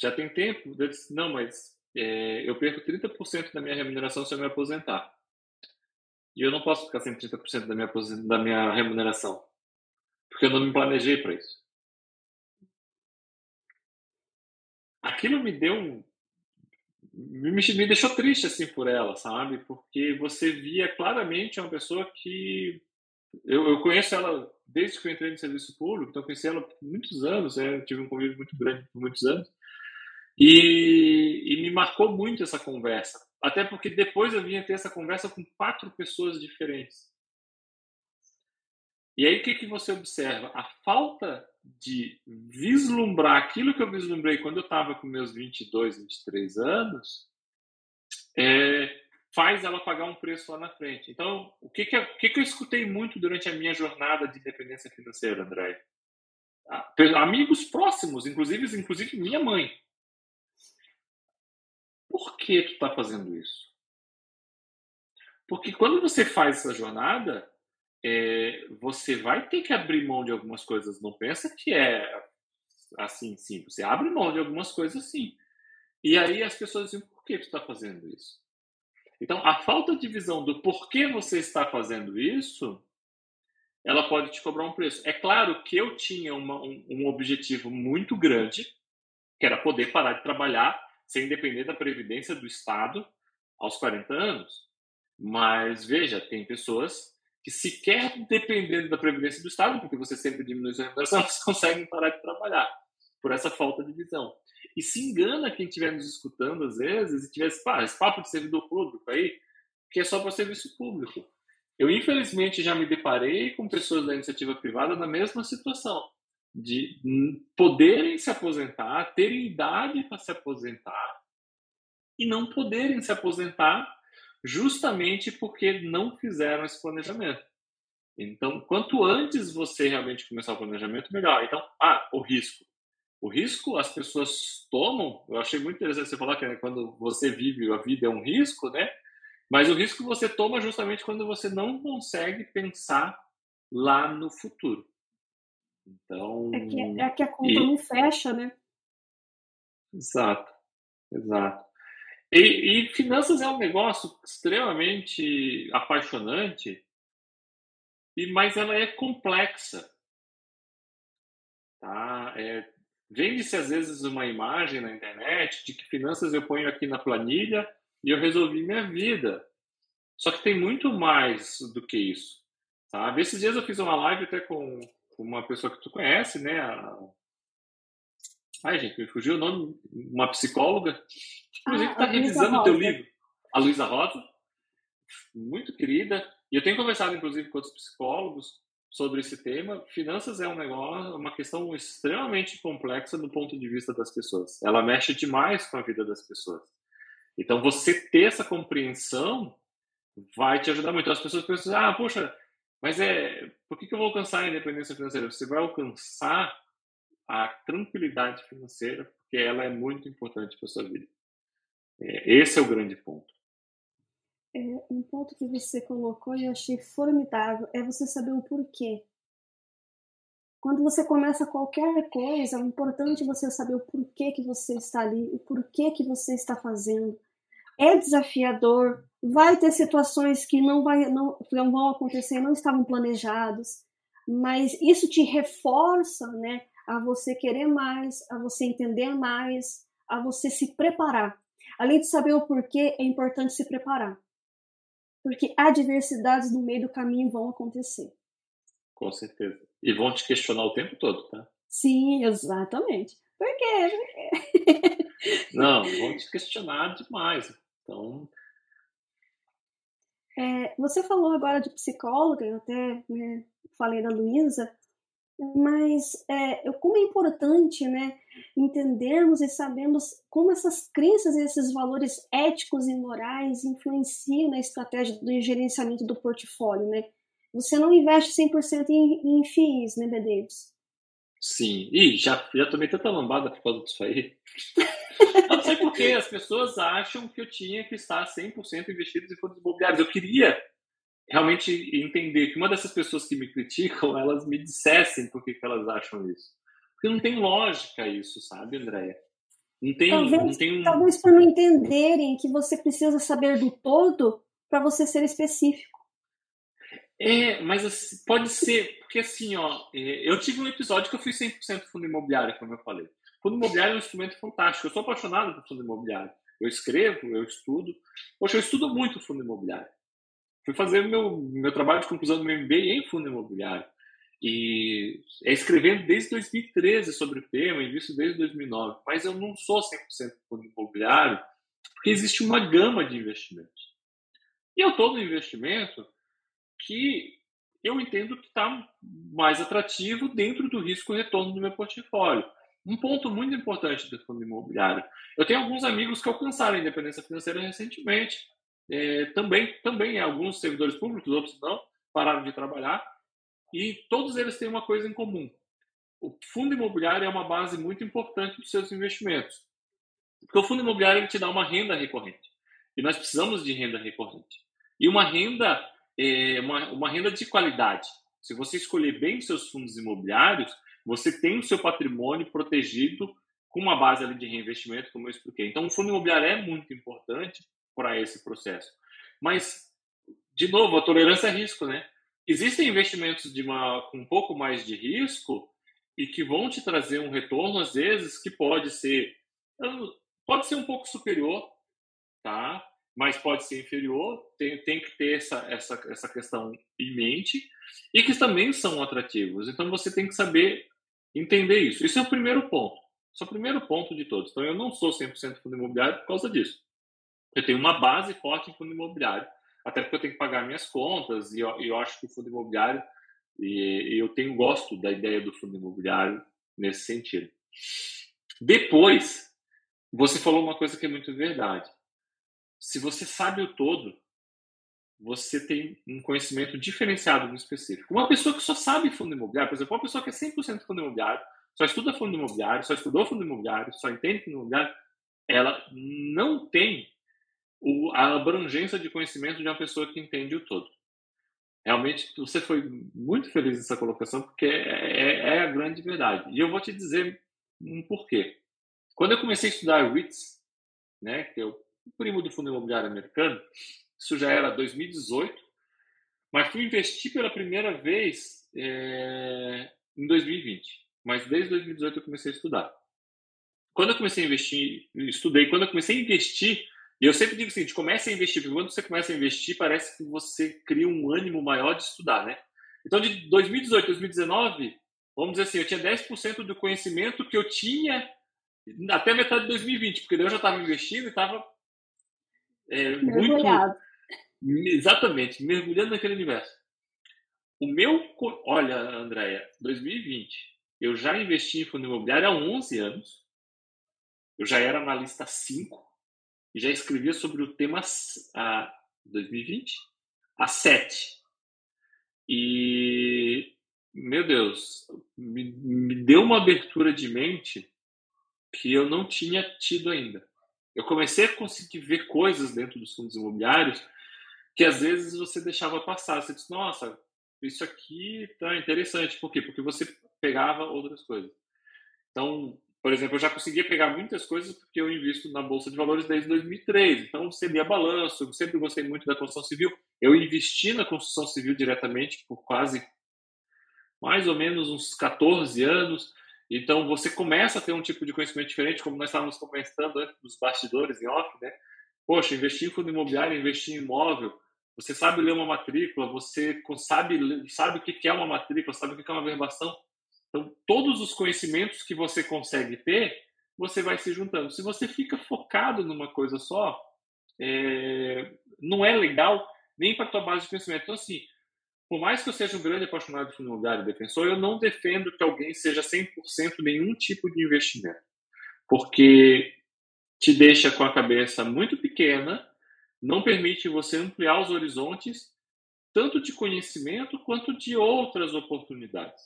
Já tem tempo? Eu disse, não, mas é, eu perco 30% da minha remuneração se eu me aposentar. E eu não posso ficar sem 30% da minha, da minha remuneração. Porque eu não me planejei para isso. Aquilo me deu um. Me, me deixou triste assim por ela, sabe? Porque você via claramente uma pessoa que. Eu, eu conheço ela desde que eu entrei no serviço público, então conheci ela por muitos anos, né? tive um convívio muito grande por muitos anos. E, e, me marcou muito essa conversa. Até porque depois eu vinha ter essa conversa com quatro pessoas diferentes. E aí o que, que você observa? A falta de vislumbrar aquilo que eu vislumbrei quando eu estava com meus 22, 23 anos, é, faz ela pagar um preço lá na frente. Então, o que, que, o que, que eu escutei muito durante a minha jornada de independência financeira, André? Ah, amigos próximos, inclusive, inclusive minha mãe. Por que tu está fazendo isso? Porque quando você faz essa jornada, é, você vai ter que abrir mão de algumas coisas. Não pensa que é assim, sim. Você abre mão de algumas coisas, sim. E aí as pessoas dizem, por que tu está fazendo isso? Então, a falta de visão do porquê você está fazendo isso, ela pode te cobrar um preço. É claro que eu tinha uma, um, um objetivo muito grande, que era poder parar de trabalhar sem depender da previdência do Estado aos 40 anos. Mas veja, tem pessoas que sequer dependendo da previdência do Estado, porque você sempre diminui sua remuneração, elas conseguem parar de trabalhar por essa falta de visão. E se engana quem estiver nos escutando às vezes e tivesse pá, esse papo de servidor público aí, que é só para serviço público. Eu, infelizmente, já me deparei com pessoas da iniciativa privada na mesma situação de poderem se aposentar, terem idade para se aposentar e não poderem se aposentar justamente porque não fizeram esse planejamento. Então, quanto antes você realmente começar o planejamento, melhor. Então, ah, o risco. O risco as pessoas tomam, eu achei muito interessante você falar que né, quando você vive a vida é um risco, né? Mas o risco você toma justamente quando você não consegue pensar lá no futuro. Então. É que, é que a conta e... não fecha, né? Exato, exato. E, e, finanças é um negócio extremamente apaixonante, e mas ela é complexa. Tá? É, Vende-se às vezes uma imagem na internet de que finanças eu ponho aqui na planilha e eu resolvi minha vida. Só que tem muito mais do que isso. Sabe? Esses dias eu fiz uma live até com uma pessoa que tu conhece, né? A... Ai, gente, me fugiu o nome. Uma psicóloga. Inclusive, está ah, revisando o teu livro. A Luísa Rosa. Muito querida. E eu tenho conversado, inclusive, com outros psicólogos sobre esse tema. Finanças é um negócio, uma questão extremamente complexa do ponto de vista das pessoas. Ela mexe demais com a vida das pessoas. Então, você ter essa compreensão vai te ajudar muito. As pessoas pensam, ah, poxa, mas é, por que, que eu vou alcançar a independência financeira? Você vai alcançar a tranquilidade financeira, porque ela é muito importante para sua vida. É, esse é o grande ponto. É, um ponto que você colocou e eu achei formidável é você saber o porquê. Quando você começa qualquer coisa, é importante você saber o porquê que você está ali, o porquê que você está fazendo. É desafiador, Vai ter situações que não, vai, não, não vão acontecer, não estavam planejados, mas isso te reforça né, a você querer mais, a você entender mais, a você se preparar. Além de saber o porquê, é importante se preparar. Porque adversidades no meio do caminho vão acontecer. Com certeza. E vão te questionar o tempo todo, tá? Sim, exatamente. Por quê? Por quê? Não, vão te questionar demais. Então, é, você falou agora de psicóloga, eu até né, falei da Luísa, mas é, como é importante né, entendermos e sabermos como essas crenças e esses valores éticos e morais influenciam na estratégia do gerenciamento do portfólio. Né? Você não investe 100% em, em FIIs, né, Bedeiros? Sim, e já, já tomei tanta lambada por causa disso aí. Não sei por que as pessoas acham que eu tinha que estar 100% investido em fundos imobiliários. Eu queria. Realmente entender que uma dessas pessoas que me criticam, elas me dissessem por que, que elas acham isso. Porque não tem lógica isso, sabe, Andréia? Não tem, talvez, não tem um... talvez por não entenderem que você precisa saber do todo para você ser específico. É, mas assim, pode ser, porque assim, ó, é, eu tive um episódio que eu fui 100% fundo imobiliário, como eu falei. Fundo imobiliário é um instrumento fantástico. Eu sou apaixonado por fundo imobiliário. Eu escrevo, eu estudo. Poxa, eu estudo muito fundo imobiliário. Fui fazer meu, meu trabalho de conclusão do meu MBA em fundo imobiliário. E é escrevendo desde 2013 sobre o tema, invisto desde 2009. Mas eu não sou 100% fundo imobiliário, porque existe uma gama de investimentos. E eu estou no investimento que eu entendo que está mais atrativo dentro do risco retorno do meu portfólio. Um ponto muito importante do fundo imobiliário. Eu tenho alguns amigos que alcançaram a independência financeira recentemente. É, também, também alguns servidores públicos, outros não, pararam de trabalhar. E todos eles têm uma coisa em comum. O fundo imobiliário é uma base muito importante dos seus investimentos. Porque o fundo imobiliário te dá uma renda recorrente. E nós precisamos de renda recorrente. E uma renda, é, uma, uma renda de qualidade. Se você escolher bem os seus fundos imobiliários, você tem o seu patrimônio protegido com uma base ali de reinvestimento, como eu expliquei. Então, o fundo imobiliário é muito importante para esse processo. Mas, de novo, a tolerância é risco, né? Existem investimentos de uma, com um pouco mais de risco e que vão te trazer um retorno, às vezes, que pode ser pode ser um pouco superior, tá? Mas pode ser inferior, tem, tem que ter essa, essa, essa questão em mente, e que também são atrativos. Então você tem que saber entender isso. Isso é o primeiro ponto. Isso é o primeiro ponto de todos. Então, eu não sou 100% fundo imobiliário por causa disso. Eu tenho uma base forte em fundo imobiliário, até porque eu tenho que pagar minhas contas, e eu, eu acho que o fundo imobiliário, e, eu tenho gosto da ideia do fundo imobiliário nesse sentido. Depois, você falou uma coisa que é muito verdade. Se você sabe o todo, você tem um conhecimento diferenciado no específico. Uma pessoa que só sabe fundo imobiliário, por exemplo, uma pessoa que é 100% fundo imobiliário, só estuda fundo imobiliário, só estudou fundo imobiliário, só entende fundo imobiliário, ela não tem o, a abrangência de conhecimento de uma pessoa que entende o todo. Realmente, você foi muito feliz nessa colocação, porque é, é, é a grande verdade. E eu vou te dizer um porquê. Quando eu comecei a estudar REITs, né, que é o primo do fundo imobiliário americano, isso já era 2018, mas fui investir pela primeira vez é, em 2020. Mas desde 2018 eu comecei a estudar. Quando eu comecei a investir, estudei, quando eu comecei a investir, e eu sempre digo o seguinte, comece a investir, porque quando você começa a investir, parece que você cria um ânimo maior de estudar, né? Então, de 2018 a 2019, vamos dizer assim, eu tinha 10% do conhecimento que eu tinha até metade de 2020, porque daí eu já estava investindo e estava é, muito, Exatamente, mergulhando naquele universo. O meu, olha, Andréia, 2020, eu já investi em fundo imobiliário há 11 anos. Eu já era analista 5 e já escrevia sobre o tema a 2020 a 7. E meu Deus, me, me deu uma abertura de mente que eu não tinha tido ainda. Eu comecei a conseguir ver coisas dentro dos fundos imobiliários que às vezes você deixava passar. Você disse, nossa, isso aqui tá interessante. Por quê? Porque você pegava outras coisas. Então, por exemplo, eu já conseguia pegar muitas coisas porque eu invisto na Bolsa de Valores desde 2003. Então, lia balanço, eu sempre gostei muito da construção civil. Eu investi na construção civil diretamente por quase, mais ou menos, uns 14 anos. Então, você começa a ter um tipo de conhecimento diferente, como nós estávamos comentando antes dos bastidores em off, né? Poxa, investir em fundo imobiliário, investir em imóvel, você sabe ler uma matrícula, você sabe, sabe o que é uma matrícula, sabe o que é uma verbação. Então, todos os conhecimentos que você consegue ter, você vai se juntando. Se você fica focado numa coisa só, é, não é legal nem para a tua base de conhecimento. Então, assim, por mais que eu seja um grande apaixonado fundo imobiliário defensor, eu não defendo que alguém seja 100% nenhum tipo de investimento. Porque te deixa com a cabeça muito pequena não permite você ampliar os horizontes tanto de conhecimento quanto de outras oportunidades.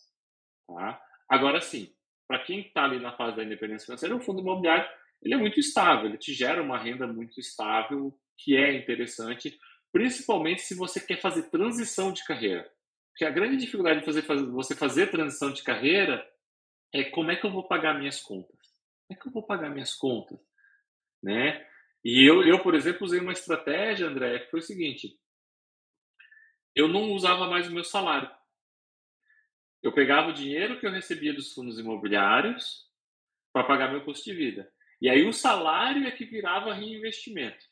Tá? Agora sim, para quem está ali na fase da independência financeira, o fundo imobiliário ele é muito estável, ele te gera uma renda muito estável, que é interessante, principalmente se você quer fazer transição de carreira. Porque a grande dificuldade de fazer, você fazer transição de carreira é como é que eu vou pagar minhas contas? Como é que eu vou pagar minhas contas? Né? E eu, eu, por exemplo, usei uma estratégia, André, que foi o seguinte: eu não usava mais o meu salário. Eu pegava o dinheiro que eu recebia dos fundos imobiliários para pagar meu custo de vida. E aí o salário é que virava reinvestimento.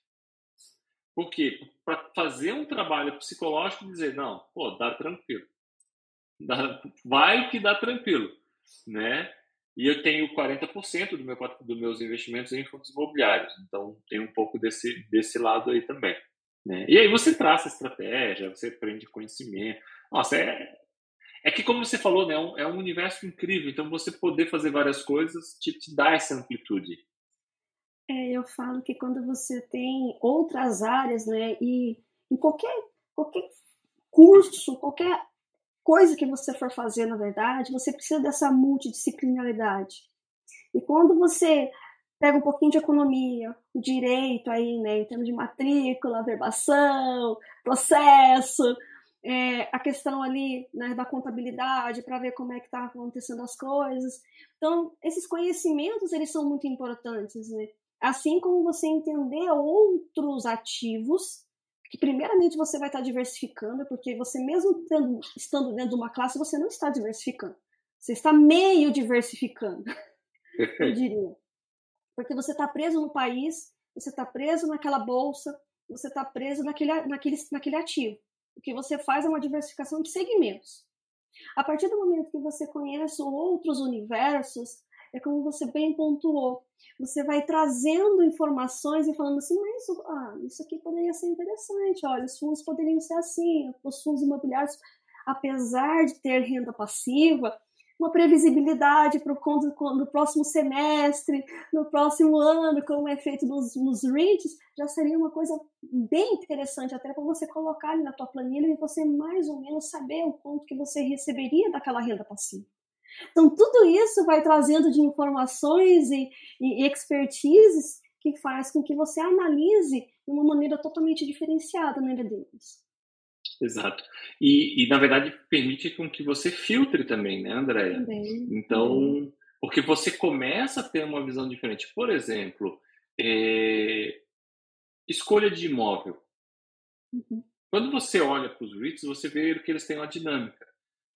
Por quê? Para fazer um trabalho psicológico e dizer, não, pô, dá tranquilo. Dá, vai que dá tranquilo, né? E eu tenho 40% do meu, dos meus investimentos em fundos imobiliários. Então, tem um pouco desse, desse lado aí também. Né? E aí você traça estratégia, você aprende conhecimento. Nossa, é, é que como você falou, né, é um, é um universo incrível. Então, você poder fazer várias coisas te, te dá essa amplitude. É, eu falo que quando você tem outras áreas, né, e em qualquer, qualquer curso, qualquer coisa que você for fazer, na verdade, você precisa dessa multidisciplinaridade. E quando você pega um pouquinho de economia, direito aí, né, em termos de matrícula, verbação, processo, é, a questão ali né, da contabilidade para ver como é que está acontecendo as coisas. Então, esses conhecimentos, eles são muito importantes, né? Assim como você entender outros ativos, que primeiramente você vai estar diversificando, porque você mesmo tendo, estando dentro de uma classe, você não está diversificando. Você está meio diversificando, eu diria. Porque você está preso no país, você está preso naquela bolsa, você está preso naquele, naquele, naquele ativo. O que você faz é uma diversificação de segmentos. A partir do momento que você conhece outros universos, é como você bem pontuou. Você vai trazendo informações e falando assim, mas ah, isso aqui poderia ser interessante, olha, os fundos poderiam ser assim, os fundos imobiliários, apesar de ter renda passiva, uma previsibilidade para o próximo semestre, no próximo ano, como é feito nos, nos REITs, já seria uma coisa bem interessante até para você colocar ali na tua planilha e você mais ou menos saber o quanto que você receberia daquela renda passiva. Então, tudo isso vai trazendo de informações e, e expertises que faz com que você analise de uma maneira totalmente diferenciada na área deles. Exato. E, e, na verdade, permite com que você filtre também, né, Andréia? Também. Então, porque você começa a ter uma visão diferente. Por exemplo, é... escolha de imóvel. Uhum. Quando você olha para os REITs, você vê que eles têm uma dinâmica.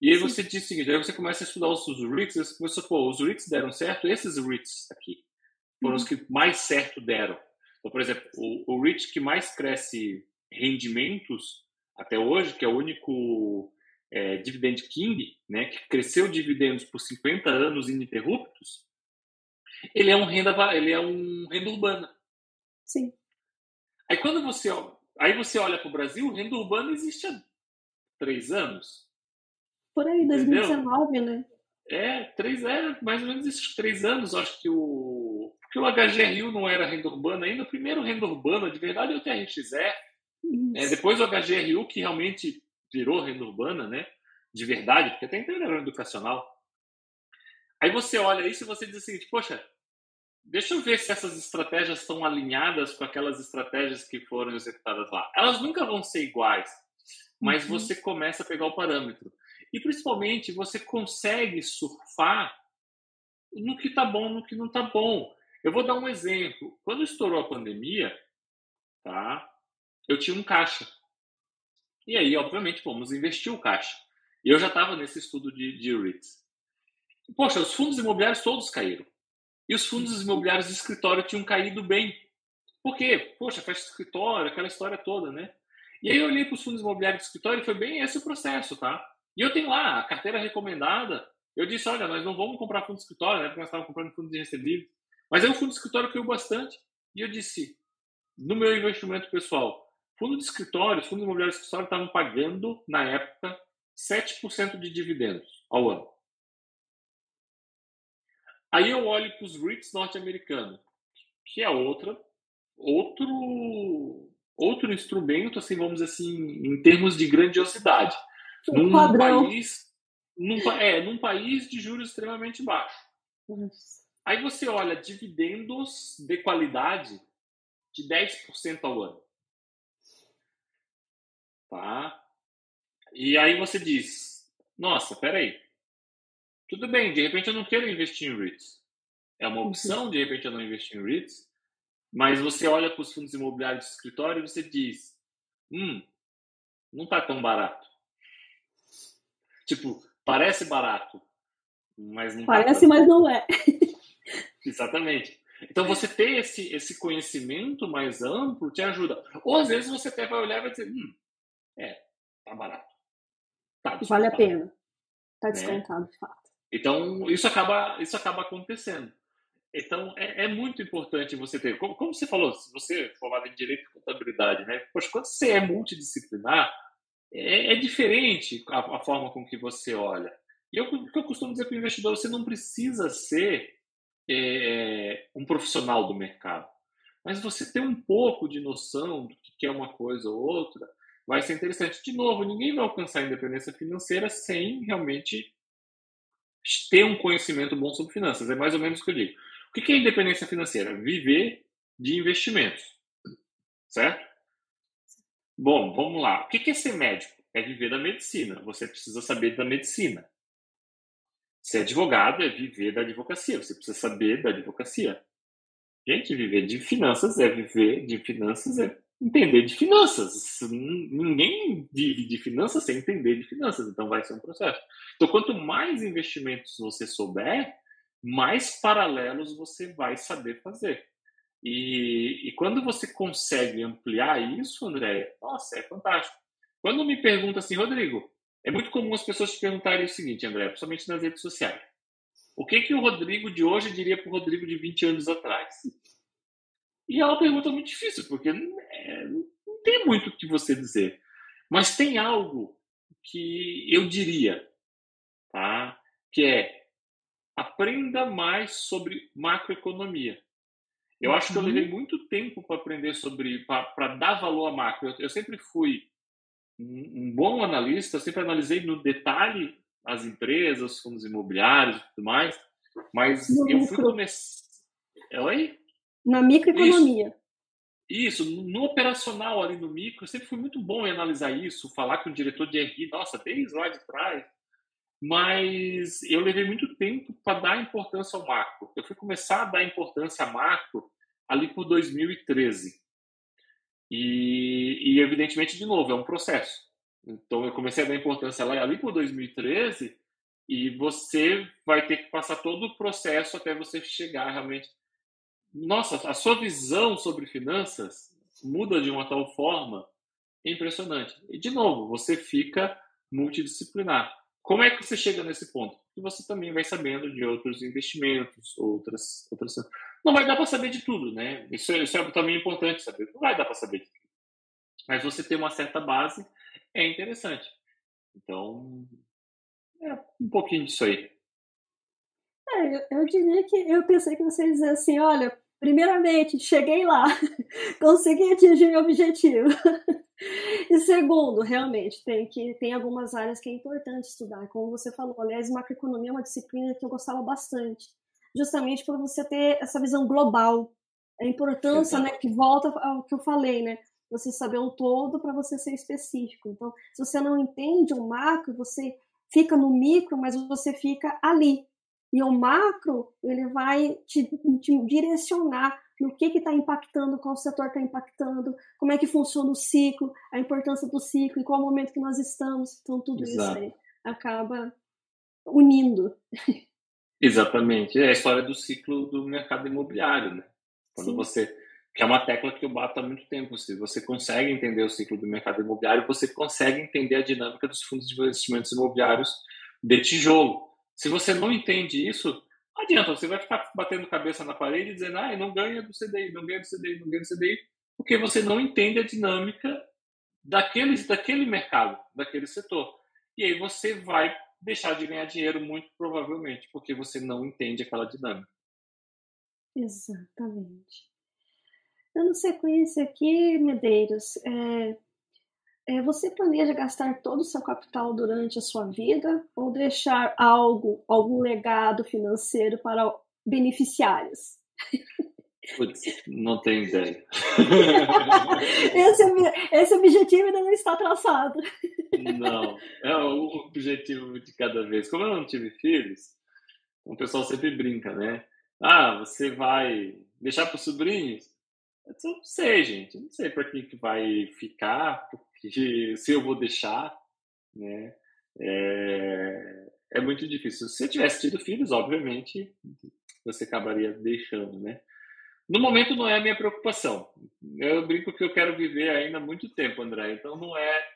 E aí Sim. você diz o seguinte, aí você começa a estudar os, os REITs, você começa, pô, os REITs deram certo, esses REITs aqui foram uhum. os que mais certo deram. Então, por exemplo, o, o REIT que mais cresce rendimentos até hoje, que é o único é, Dividend King, né, que cresceu dividendos por 50 anos ininterruptos, ele é um renda, ele é um renda urbana. Sim. Aí quando você, aí você olha para o Brasil, renda urbana existe há três anos. Por aí, 2019, Entendeu? né? É, três, é, mais ou menos esses três anos, acho que o. Porque o HGRU não era renda urbana ainda, o primeiro renda urbana de verdade é o TRXE. É, depois o HGRU, que realmente virou renda urbana, né? De verdade, porque até então era educacional. Aí você olha isso e você diz o seguinte: poxa, deixa eu ver se essas estratégias estão alinhadas com aquelas estratégias que foram executadas lá. Elas nunca vão ser iguais, mas uhum. você começa a pegar o parâmetro. E principalmente você consegue surfar no que está bom, no que não está bom. Eu vou dar um exemplo. Quando estourou a pandemia, tá? Eu tinha um caixa. E aí, obviamente, fomos investir o caixa. E eu já estava nesse estudo de, de REITs. Poxa, os fundos imobiliários todos caíram. E os fundos imobiliários de escritório tinham caído bem. Por quê? Poxa, faz escritório, aquela história toda, né? E aí eu olhei para os fundos imobiliários de escritório e foi bem esse o processo, tá? E eu tenho lá a carteira recomendada. Eu disse, olha, nós não vamos comprar fundo de escritório, né? Porque nós estávamos comprando fundo de recebível. Mas aí o fundo de escritório caiu bastante. E eu disse, no meu investimento pessoal, fundo de escritório, fundo imobiliário de escritório estavam pagando, na época, 7% de dividendos ao ano. Aí eu olho para os REITs norte-americanos, que é outra, outro, outro instrumento, assim, vamos dizer assim, em termos de grandiosidade num padrão. país num, é, num país de juros extremamente baixos. Aí você olha dividendos de qualidade de 10% ao ano. Tá? E aí você diz, nossa, peraí, tudo bem, de repente eu não quero investir em REITs. É uma opção, de repente eu não investir em REITs, mas você olha para os fundos imobiliários de escritório e você diz, hum, não está tão barato. Tipo, parece barato, mas não tá Parece, tá mas não é. Exatamente. Então você ter esse, esse conhecimento mais amplo te ajuda. Ou às vezes você até vai olhar e vai dizer, hum, tá barato. Tá vale a pena. Tá né? descontado, de fato. Então, isso acaba, isso acaba acontecendo. Então, é, é muito importante você ter, como, como, você falou, se você é formado em Direito e Contabilidade, né? Poxa, quando você é multidisciplinar, é, é diferente a, a, forma com que você olha. E eu, o que eu costumo dizer para o investidor, você não precisa ser é, um profissional do mercado. Mas você ter um pouco de noção do que é uma coisa ou outra vai ser interessante. De novo, ninguém vai alcançar a independência financeira sem realmente ter um conhecimento bom sobre finanças. É mais ou menos o que eu digo. O que é independência financeira? Viver de investimentos. Certo? Bom, vamos lá. O que é ser médico? É viver da medicina. Você precisa saber da medicina. Ser advogado é viver da advocacia. Você precisa saber da advocacia. Gente, viver de finanças é viver de finanças é entender de finanças. Ninguém vive de finanças sem entender de finanças, então vai ser um processo. Então, quanto mais investimentos você souber, mais paralelos você vai saber fazer. E, e quando você consegue ampliar isso, André, nossa, é fantástico. Quando me pergunta assim, Rodrigo, é muito comum as pessoas te perguntarem o seguinte, André, principalmente nas redes sociais. O que, que o Rodrigo de hoje diria para o Rodrigo de 20 anos atrás? E é uma pergunta muito difícil, porque é, não tem muito o que você dizer. Mas tem algo que eu diria, tá? que é aprenda mais sobre macroeconomia. Eu acho que eu levei uhum. muito tempo para aprender sobre, para dar valor a macro. Eu, eu sempre fui um, um bom analista, sempre analisei no detalhe as empresas, os fundos imobiliários e tudo mais, mas no eu fui começar. Oi? Na microeconomia. Isso. isso, no operacional ali no micro, eu sempre fui muito bom em analisar isso, falar com o diretor de RI, nossa, desde lá de trás. Mas eu levei muito tempo para dar importância ao macro. Eu fui começar a dar importância a macro ali por 2013. E, e, evidentemente, de novo, é um processo. Então, eu comecei a dar importância lá ali por 2013 e você vai ter que passar todo o processo até você chegar realmente. Nossa, a sua visão sobre finanças muda de uma tal forma impressionante. E, de novo, você fica multidisciplinar. Como é que você chega nesse ponto? Porque você também vai sabendo de outros investimentos, outras, outras não vai dar para saber de tudo, né? Isso, isso é também importante saber. Não vai dar para saber de tudo. Mas você ter uma certa base é interessante. Então, é um pouquinho disso aí. É, eu, eu diria que eu pensei que você ia dizer assim, olha, primeiramente, cheguei lá, consegui atingir meu objetivo. E segundo, realmente, tem que tem algumas áreas que é importante estudar, como você falou. Aliás, macroeconomia é uma disciplina que eu gostava bastante justamente para você ter essa visão global. A importância, né, que volta ao que eu falei, né? Você saber o todo para você ser específico. Então, se você não entende o macro, você fica no micro, mas você fica ali. E o macro, ele vai te, te direcionar no que está impactando, qual setor está impactando, como é que funciona o ciclo, a importância do ciclo, em qual momento que nós estamos. Então, tudo Exato. isso aí acaba unindo. Exatamente. É a história do ciclo do mercado imobiliário, né? Quando Sim. você que é uma tecla que eu bato há muito tempo. Se você consegue entender o ciclo do mercado imobiliário, você consegue entender a dinâmica dos fundos de investimentos imobiliários de tijolo. Se você não entende isso, não adianta, você vai ficar batendo cabeça na parede dizendo, ah, não ganha do CDI, não ganha do CDI, não ganha do CDI, porque você não entende a dinâmica daquele, daquele mercado, daquele setor. E aí você vai deixar de ganhar dinheiro, muito provavelmente, porque você não entende aquela dinâmica. Exatamente. Dando sequência aqui, Medeiros, é, você planeja gastar todo o seu capital durante a sua vida ou deixar algo, algum legado financeiro para beneficiários? Putz, não tenho ideia. esse, esse objetivo ainda não está traçado. Não, é o objetivo de cada vez. Como eu não tive filhos, o pessoal sempre brinca, né? Ah, você vai deixar para os sobrinhos? Eu não sei, gente. Não sei para quem que vai ficar, se eu vou deixar, né? É, é muito difícil. Se eu tivesse tido filhos, obviamente, você acabaria deixando, né? No momento não é a minha preocupação. Eu brinco que eu quero viver ainda muito tempo, André. Então não é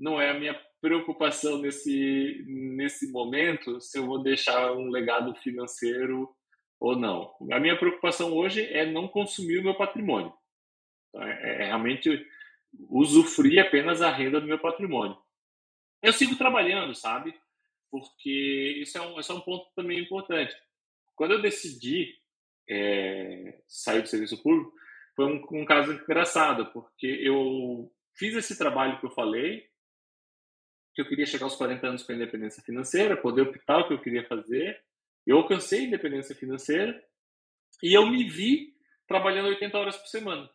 não é a minha preocupação nesse nesse momento se eu vou deixar um legado financeiro ou não. A minha preocupação hoje é não consumir o meu patrimônio. Então, é, é realmente usufruir apenas a renda do meu patrimônio. Eu sigo trabalhando, sabe? Porque isso é um, isso é um ponto também importante. Quando eu decidi é, sair do serviço público, foi um, um caso engraçado, porque eu fiz esse trabalho que eu falei, que eu queria chegar aos 40 anos com a independência financeira, poder optar o que eu queria fazer. Eu alcancei a independência financeira e eu me vi trabalhando 80 horas por semana.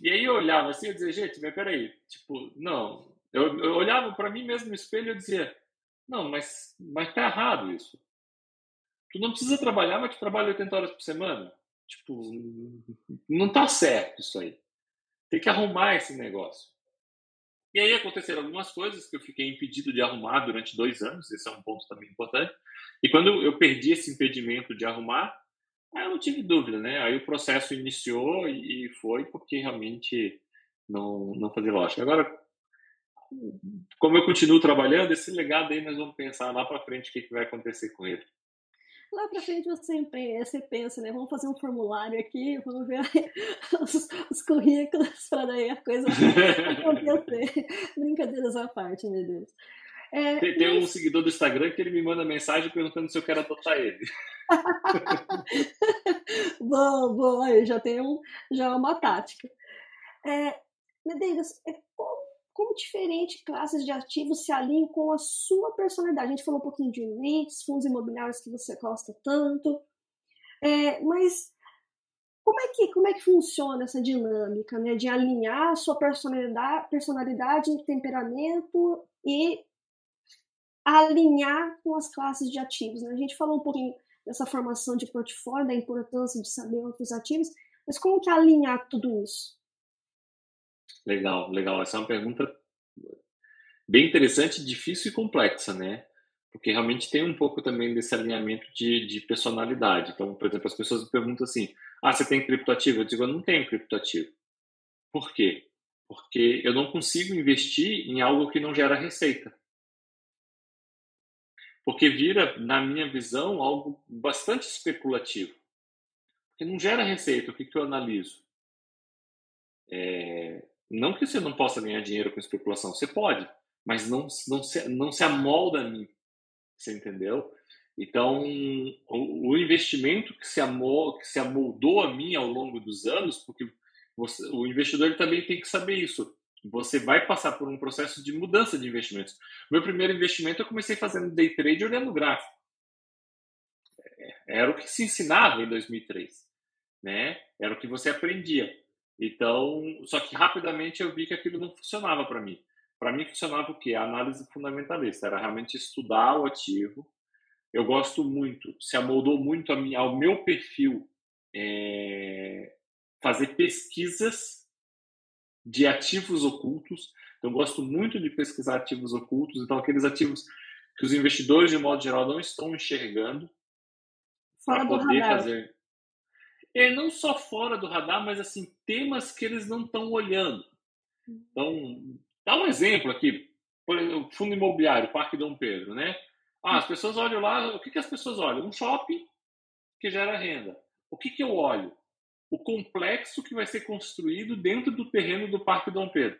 E aí eu olhava assim, eu dizia, gente, mas peraí, tipo, não. Eu, eu olhava para mim mesmo no espelho e dizia, não, mas, mas tá errado isso. Tu não precisa trabalhar, mas tu trabalha 80 horas por semana. Tipo, não tá certo isso aí. Tem que arrumar esse negócio. E aí aconteceram algumas coisas que eu fiquei impedido de arrumar durante dois anos. Esse é um ponto também importante. E quando eu perdi esse impedimento de arrumar, Aí eu não tive dúvida, né? Aí o processo iniciou e foi porque realmente não, não fazia lógica. Agora, como eu continuo trabalhando, esse legado aí nós vamos pensar lá para frente o que, que vai acontecer com ele. Lá para frente você, você pensa, né? Vamos fazer um formulário aqui, vamos ver os, os currículos para daí a coisa acontecer. Brincadeiras à parte, meu Deus. É, tem, tem mas... um seguidor do Instagram que ele me manda mensagem perguntando se eu quero adotar ele. bom, bom, aí já tem um, já uma tática. É, Medeiros, é como, como diferentes classes de ativos se alinham com a sua personalidade? A gente falou um pouquinho de REITs, fundos imobiliários que você gosta tanto, é, mas como é que como é que funciona essa dinâmica, né, de alinhar a sua personalidade, personalidade, temperamento e alinhar com as classes de ativos. Né? A gente falou um pouquinho dessa formação de portfólio, da importância de saber outros ativos, mas como que alinhar tudo isso? Legal, legal. Essa é uma pergunta bem interessante, difícil e complexa, né? Porque realmente tem um pouco também desse alinhamento de, de personalidade. Então, por exemplo, as pessoas me perguntam assim: ah, você tem criptoativo? Eu digo, eu não tenho criptoativo. Por quê? Porque eu não consigo investir em algo que não gera receita porque vira, na minha visão, algo bastante especulativo. Porque não gera receita, o que, que eu analiso? É, não que você não possa ganhar dinheiro com especulação, você pode, mas não, não, se, não se amolda a mim, você entendeu? Então, o, o investimento que se, amol, que se amoldou a mim ao longo dos anos, porque você, o investidor também tem que saber isso você vai passar por um processo de mudança de investimentos. Meu primeiro investimento eu comecei fazendo day trade olhando gráfico. É, era o que se ensinava em 2003, né? Era o que você aprendia. Então, só que rapidamente eu vi que aquilo não funcionava para mim. Para mim funcionava o quê? A análise fundamentalista. Era realmente estudar o ativo. Eu gosto muito, se amoldou muito a mim, ao meu perfil, é, fazer pesquisas de ativos ocultos. Então, gosto muito de pesquisar ativos ocultos. Então, aqueles ativos que os investidores, de modo geral, não estão enxergando. Fora do radar. Fazer... É, não só fora do radar, mas assim, temas que eles não estão olhando. Então, dá um exemplo aqui. Por exemplo, fundo imobiliário, Parque Dom Pedro, né? Ah, as pessoas olham lá, o que, que as pessoas olham? Um shopping que gera renda. O que, que eu olho? O complexo que vai ser construído dentro do terreno do Parque Dom Pedro.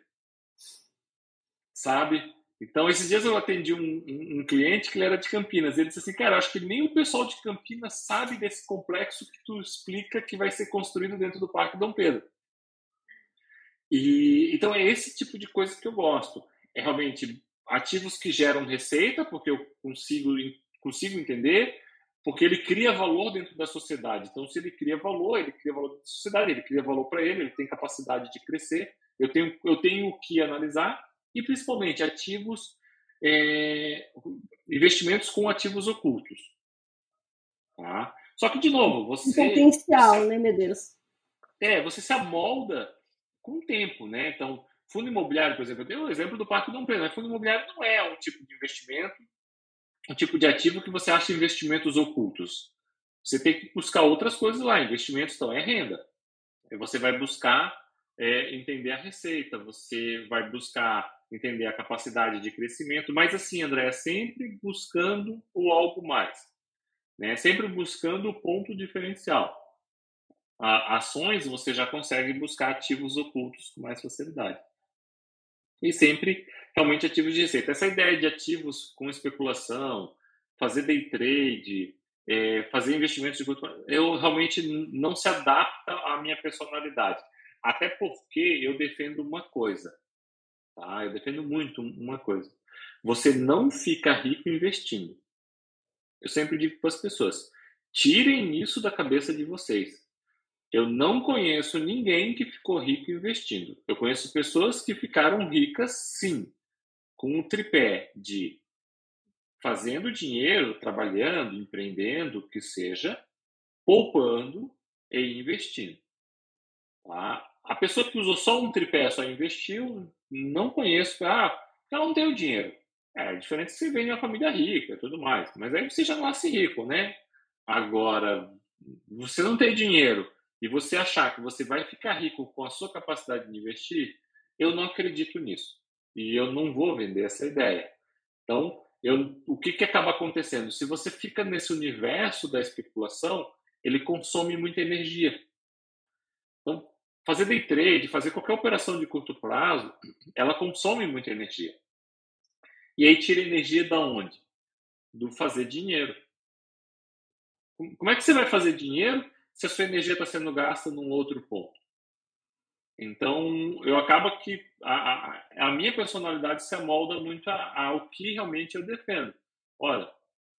Sabe? Então, esses dias eu atendi um, um, um, cliente que ele era de Campinas. Ele disse assim, cara, acho que nem o pessoal de Campinas sabe desse complexo que tu explica que vai ser construído dentro do Parque Dom Pedro. E então é esse tipo de coisa que eu gosto. É realmente ativos que geram receita, porque eu consigo consigo entender, porque ele cria valor dentro da sociedade. Então, se ele cria valor, ele cria valor da sociedade, ele cria valor para ele, ele tem capacidade de crescer. Eu tenho, eu tenho que analisar e, principalmente, ativos, é, investimentos com ativos ocultos. Tá? Só que, de novo, você. Um potencial, né, Medeiros? É, você se amolda com o tempo, né? Então, fundo imobiliário, por exemplo, eu dei o exemplo do Parque Dom Pedro. Né? Fundo imobiliário não é um tipo de investimento um tipo de ativo que você acha investimentos ocultos. Você tem que buscar outras coisas lá. Investimentos, então, é renda. Você vai buscar é, entender a receita, você vai buscar entender a capacidade de crescimento, mas assim, André, é sempre buscando o algo mais, né? Sempre buscando o ponto diferencial. A, ações você já consegue buscar ativos ocultos com mais facilidade e sempre realmente ativos de receita. Essa ideia de ativos com especulação, fazer day trade, é, fazer investimentos de curto eu realmente não se adapta à minha personalidade. Até porque eu defendo uma coisa, tá? Eu defendo muito uma coisa. Você não fica rico investindo. Eu sempre digo para as pessoas: tirem isso da cabeça de vocês. Eu não conheço ninguém que ficou rico investindo. Eu conheço pessoas que ficaram ricas, sim, com o tripé de fazendo dinheiro, trabalhando, empreendendo, o que seja, poupando e investindo. Tá? A pessoa que usou só um tripé, só investiu, não conheço. Ah, ela não tem o dinheiro. É diferente se você vem de uma família rica e tudo mais. Mas aí você já nasce rico, né? Agora, você não tem dinheiro e você achar que você vai ficar rico com a sua capacidade de investir, eu não acredito nisso. E eu não vou vender essa ideia. Então, eu, o que, que acaba acontecendo? Se você fica nesse universo da especulação, ele consome muita energia. Então, fazer day trade, fazer qualquer operação de curto prazo, ela consome muita energia. E aí tira energia da onde? Do fazer dinheiro. Como é que você vai fazer dinheiro se a sua energia está sendo gasta num outro ponto. Então, eu acabo que a, a, a minha personalidade se amolda muito ao que realmente eu defendo. Olha,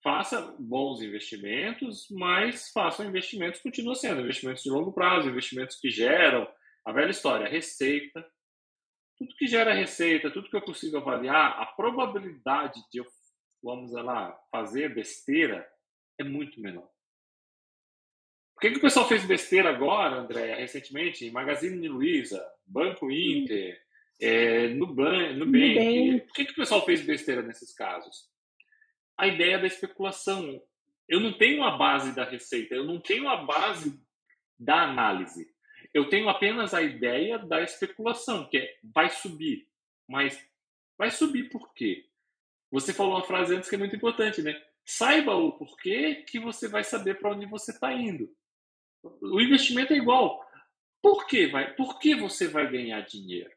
faça bons investimentos, mas façam investimentos, continua sendo investimentos de longo prazo, investimentos que geram a velha história, receita. Tudo que gera receita, tudo que eu consigo avaliar, a probabilidade de eu, vamos lá, fazer besteira é muito menor. Por que, que o pessoal fez besteira agora, André, recentemente? Magazine Luiza, Banco Inter, é, Nubank, Nubank. Por que, que o pessoal fez besteira nesses casos? A ideia da especulação. Eu não tenho a base da receita, eu não tenho a base da análise. Eu tenho apenas a ideia da especulação, que é vai subir. Mas vai subir por quê? Você falou uma frase antes que é muito importante, né? Saiba o porquê que você vai saber para onde você está indo. O investimento é igual. Por que, vai, por que você vai ganhar dinheiro?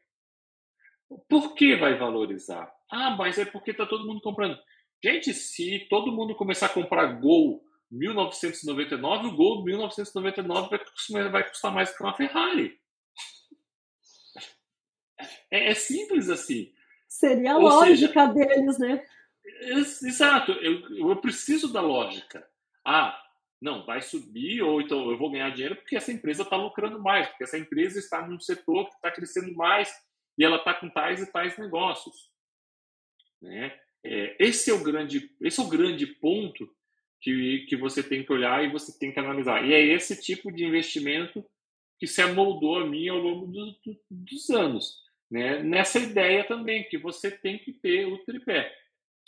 Por que vai valorizar? Ah, mas é porque está todo mundo comprando. Gente, se todo mundo começar a comprar Gol 1999, o Gol 1999 vai custar, vai custar mais que uma Ferrari. É, é simples assim. Seria a Ou lógica seja, deles, né? Exato. Eu, eu preciso da lógica. Ah, não, vai subir, ou então eu vou ganhar dinheiro porque essa empresa está lucrando mais, porque essa empresa está num setor que está crescendo mais e ela está com tais e tais negócios. Né? É, esse, é o grande, esse é o grande ponto que, que você tem que olhar e você tem que analisar. E é esse tipo de investimento que se amoldou a mim ao longo do, do, dos anos. Né? Nessa ideia também, que você tem que ter o tripé.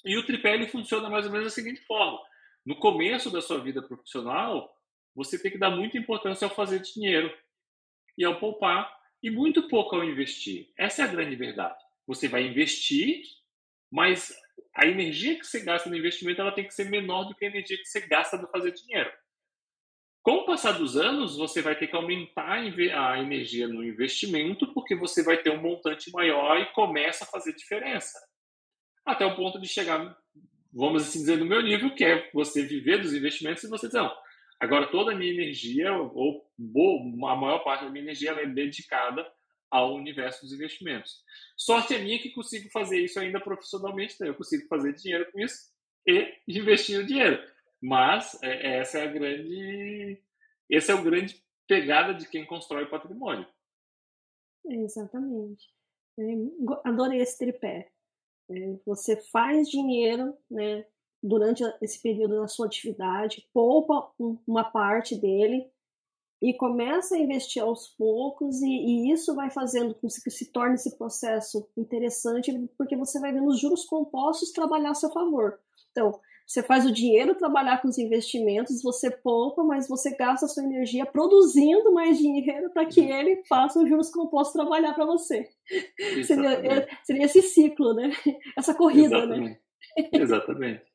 E o tripé ele funciona mais ou menos da seguinte forma no começo da sua vida profissional, você tem que dar muita importância ao fazer dinheiro e ao poupar e muito pouco ao investir. Essa é a grande verdade. Você vai investir, mas a energia que você gasta no investimento ela tem que ser menor do que a energia que você gasta no fazer dinheiro. Com o passar dos anos, você vai ter que aumentar a energia no investimento, porque você vai ter um montante maior e começa a fazer diferença. Até o ponto de chegar vamos assim dizer, no meu nível, que é você viver dos investimentos e você dizer, não, agora toda a minha energia, ou a maior parte da minha energia, é dedicada ao universo dos investimentos. Sorte é minha que consigo fazer isso ainda profissionalmente, né? eu consigo fazer dinheiro com isso e investir o dinheiro. Mas é, essa é a grande, esse é o grande pegada de quem constrói patrimônio. Exatamente. É, adorei esse tripé. Você faz dinheiro, né, durante esse período da sua atividade, poupa uma parte dele e começa a investir aos poucos e, e, isso vai fazendo com que se torne esse processo interessante porque você vai vendo os juros compostos trabalhar a seu favor. Então, você faz o dinheiro trabalhar com os investimentos, você poupa, mas você gasta a sua energia produzindo mais dinheiro para que ele faça os juros compostos trabalhar para você. Seria, seria, esse ciclo, né? Essa corrida, né? Exatamente. né? Exatamente.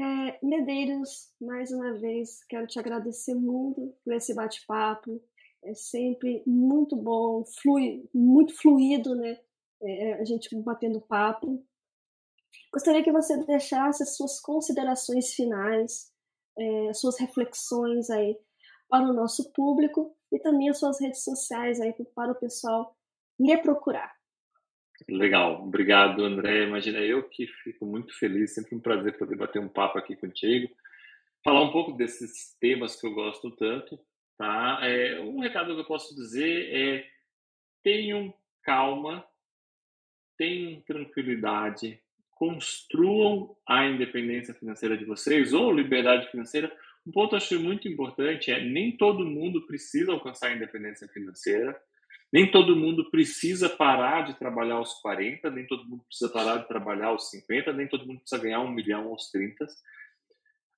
É, Medeiros, mais uma vez, quero te agradecer muito por esse bate-papo. É sempre muito bom, flui, muito fluido, né? É, a gente batendo papo. Gostaria que você deixasse as suas considerações finais, é, suas reflexões aí para o nosso público e também as suas redes sociais aí para o pessoal lhe procurar. Legal, obrigado André. Imagina eu que fico muito feliz, sempre um prazer poder bater um papo aqui contigo, falar um pouco desses temas que eu gosto tanto, tá? É, um recado que eu posso dizer é tenham calma, tenham tranquilidade, construam a independência financeira de vocês ou liberdade financeira. Um ponto que eu acho muito importante é nem todo mundo precisa alcançar a independência financeira. Nem todo mundo precisa parar de trabalhar aos 40, nem todo mundo precisa parar de trabalhar aos 50, nem todo mundo precisa ganhar um milhão aos 30.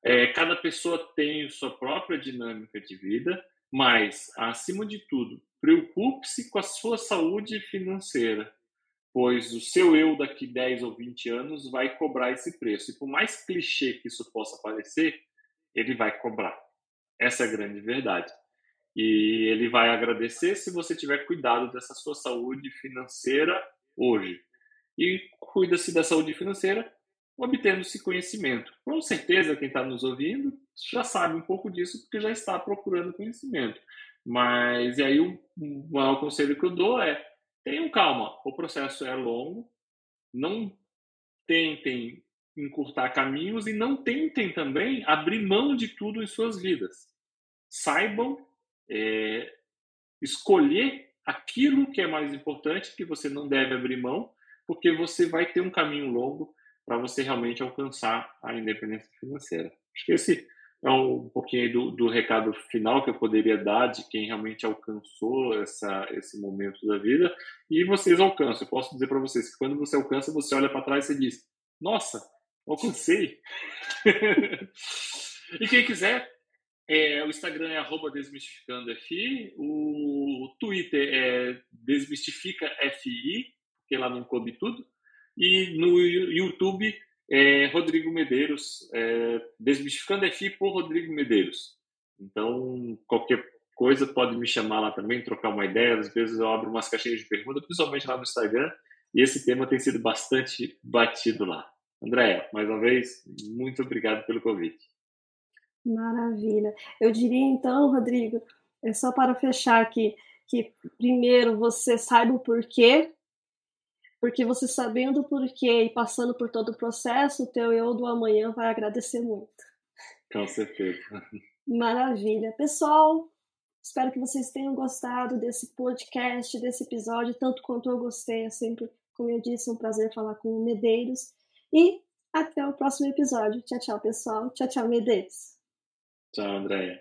É, cada pessoa tem sua própria dinâmica de vida, mas, acima de tudo, preocupe-se com a sua saúde financeira, pois o seu eu daqui 10 ou 20 anos vai cobrar esse preço. E por mais clichê que isso possa parecer, ele vai cobrar. Essa é a grande verdade. E ele vai agradecer se você tiver cuidado dessa sua saúde financeira hoje. E cuida-se da saúde financeira obtendo esse conhecimento. Com certeza, quem está nos ouvindo já sabe um pouco disso porque já está procurando conhecimento. Mas, e aí, o maior conselho que eu dou é: tenham calma, o processo é longo, não tentem encurtar caminhos e não tentem também abrir mão de tudo em suas vidas. Saibam é, escolher aquilo que é mais importante, que você não deve abrir mão, porque você vai ter um caminho longo para você realmente alcançar a independência financeira. Acho que esse é um pouquinho do, do, recado final que eu poderia dar de quem realmente alcançou essa, esse momento da vida. E vocês alcançam. Eu posso dizer para vocês que quando você alcança, você olha para trás e diz: Nossa, alcancei! e quem quiser, é, o Instagram é desmistificandofi, o Twitter é desmistificafi, porque lá não coube tudo, e no YouTube é Rodrigo Medeiros, é, Desmistificando FI por Rodrigo Medeiros. Então, qualquer coisa pode me chamar lá também, trocar uma ideia, às vezes eu abro umas caixinhas de pergunta, principalmente lá no Instagram, e esse tema tem sido bastante batido lá. Andréia, mais uma vez, muito obrigado pelo convite. Maravilha. Eu diria então, Rodrigo, é só para fechar aqui, que primeiro você saiba o porquê, porque você sabendo o porquê e passando por todo o processo, o teu eu do amanhã vai agradecer muito. Com certeza. Maravilha. Pessoal, espero que vocês tenham gostado desse podcast, desse episódio, tanto quanto eu gostei. É sempre, como eu disse, um prazer falar com o Medeiros. E até o próximo episódio. Tchau, tchau, pessoal. Tchau, tchau, Medeiros. Ciao Andrea.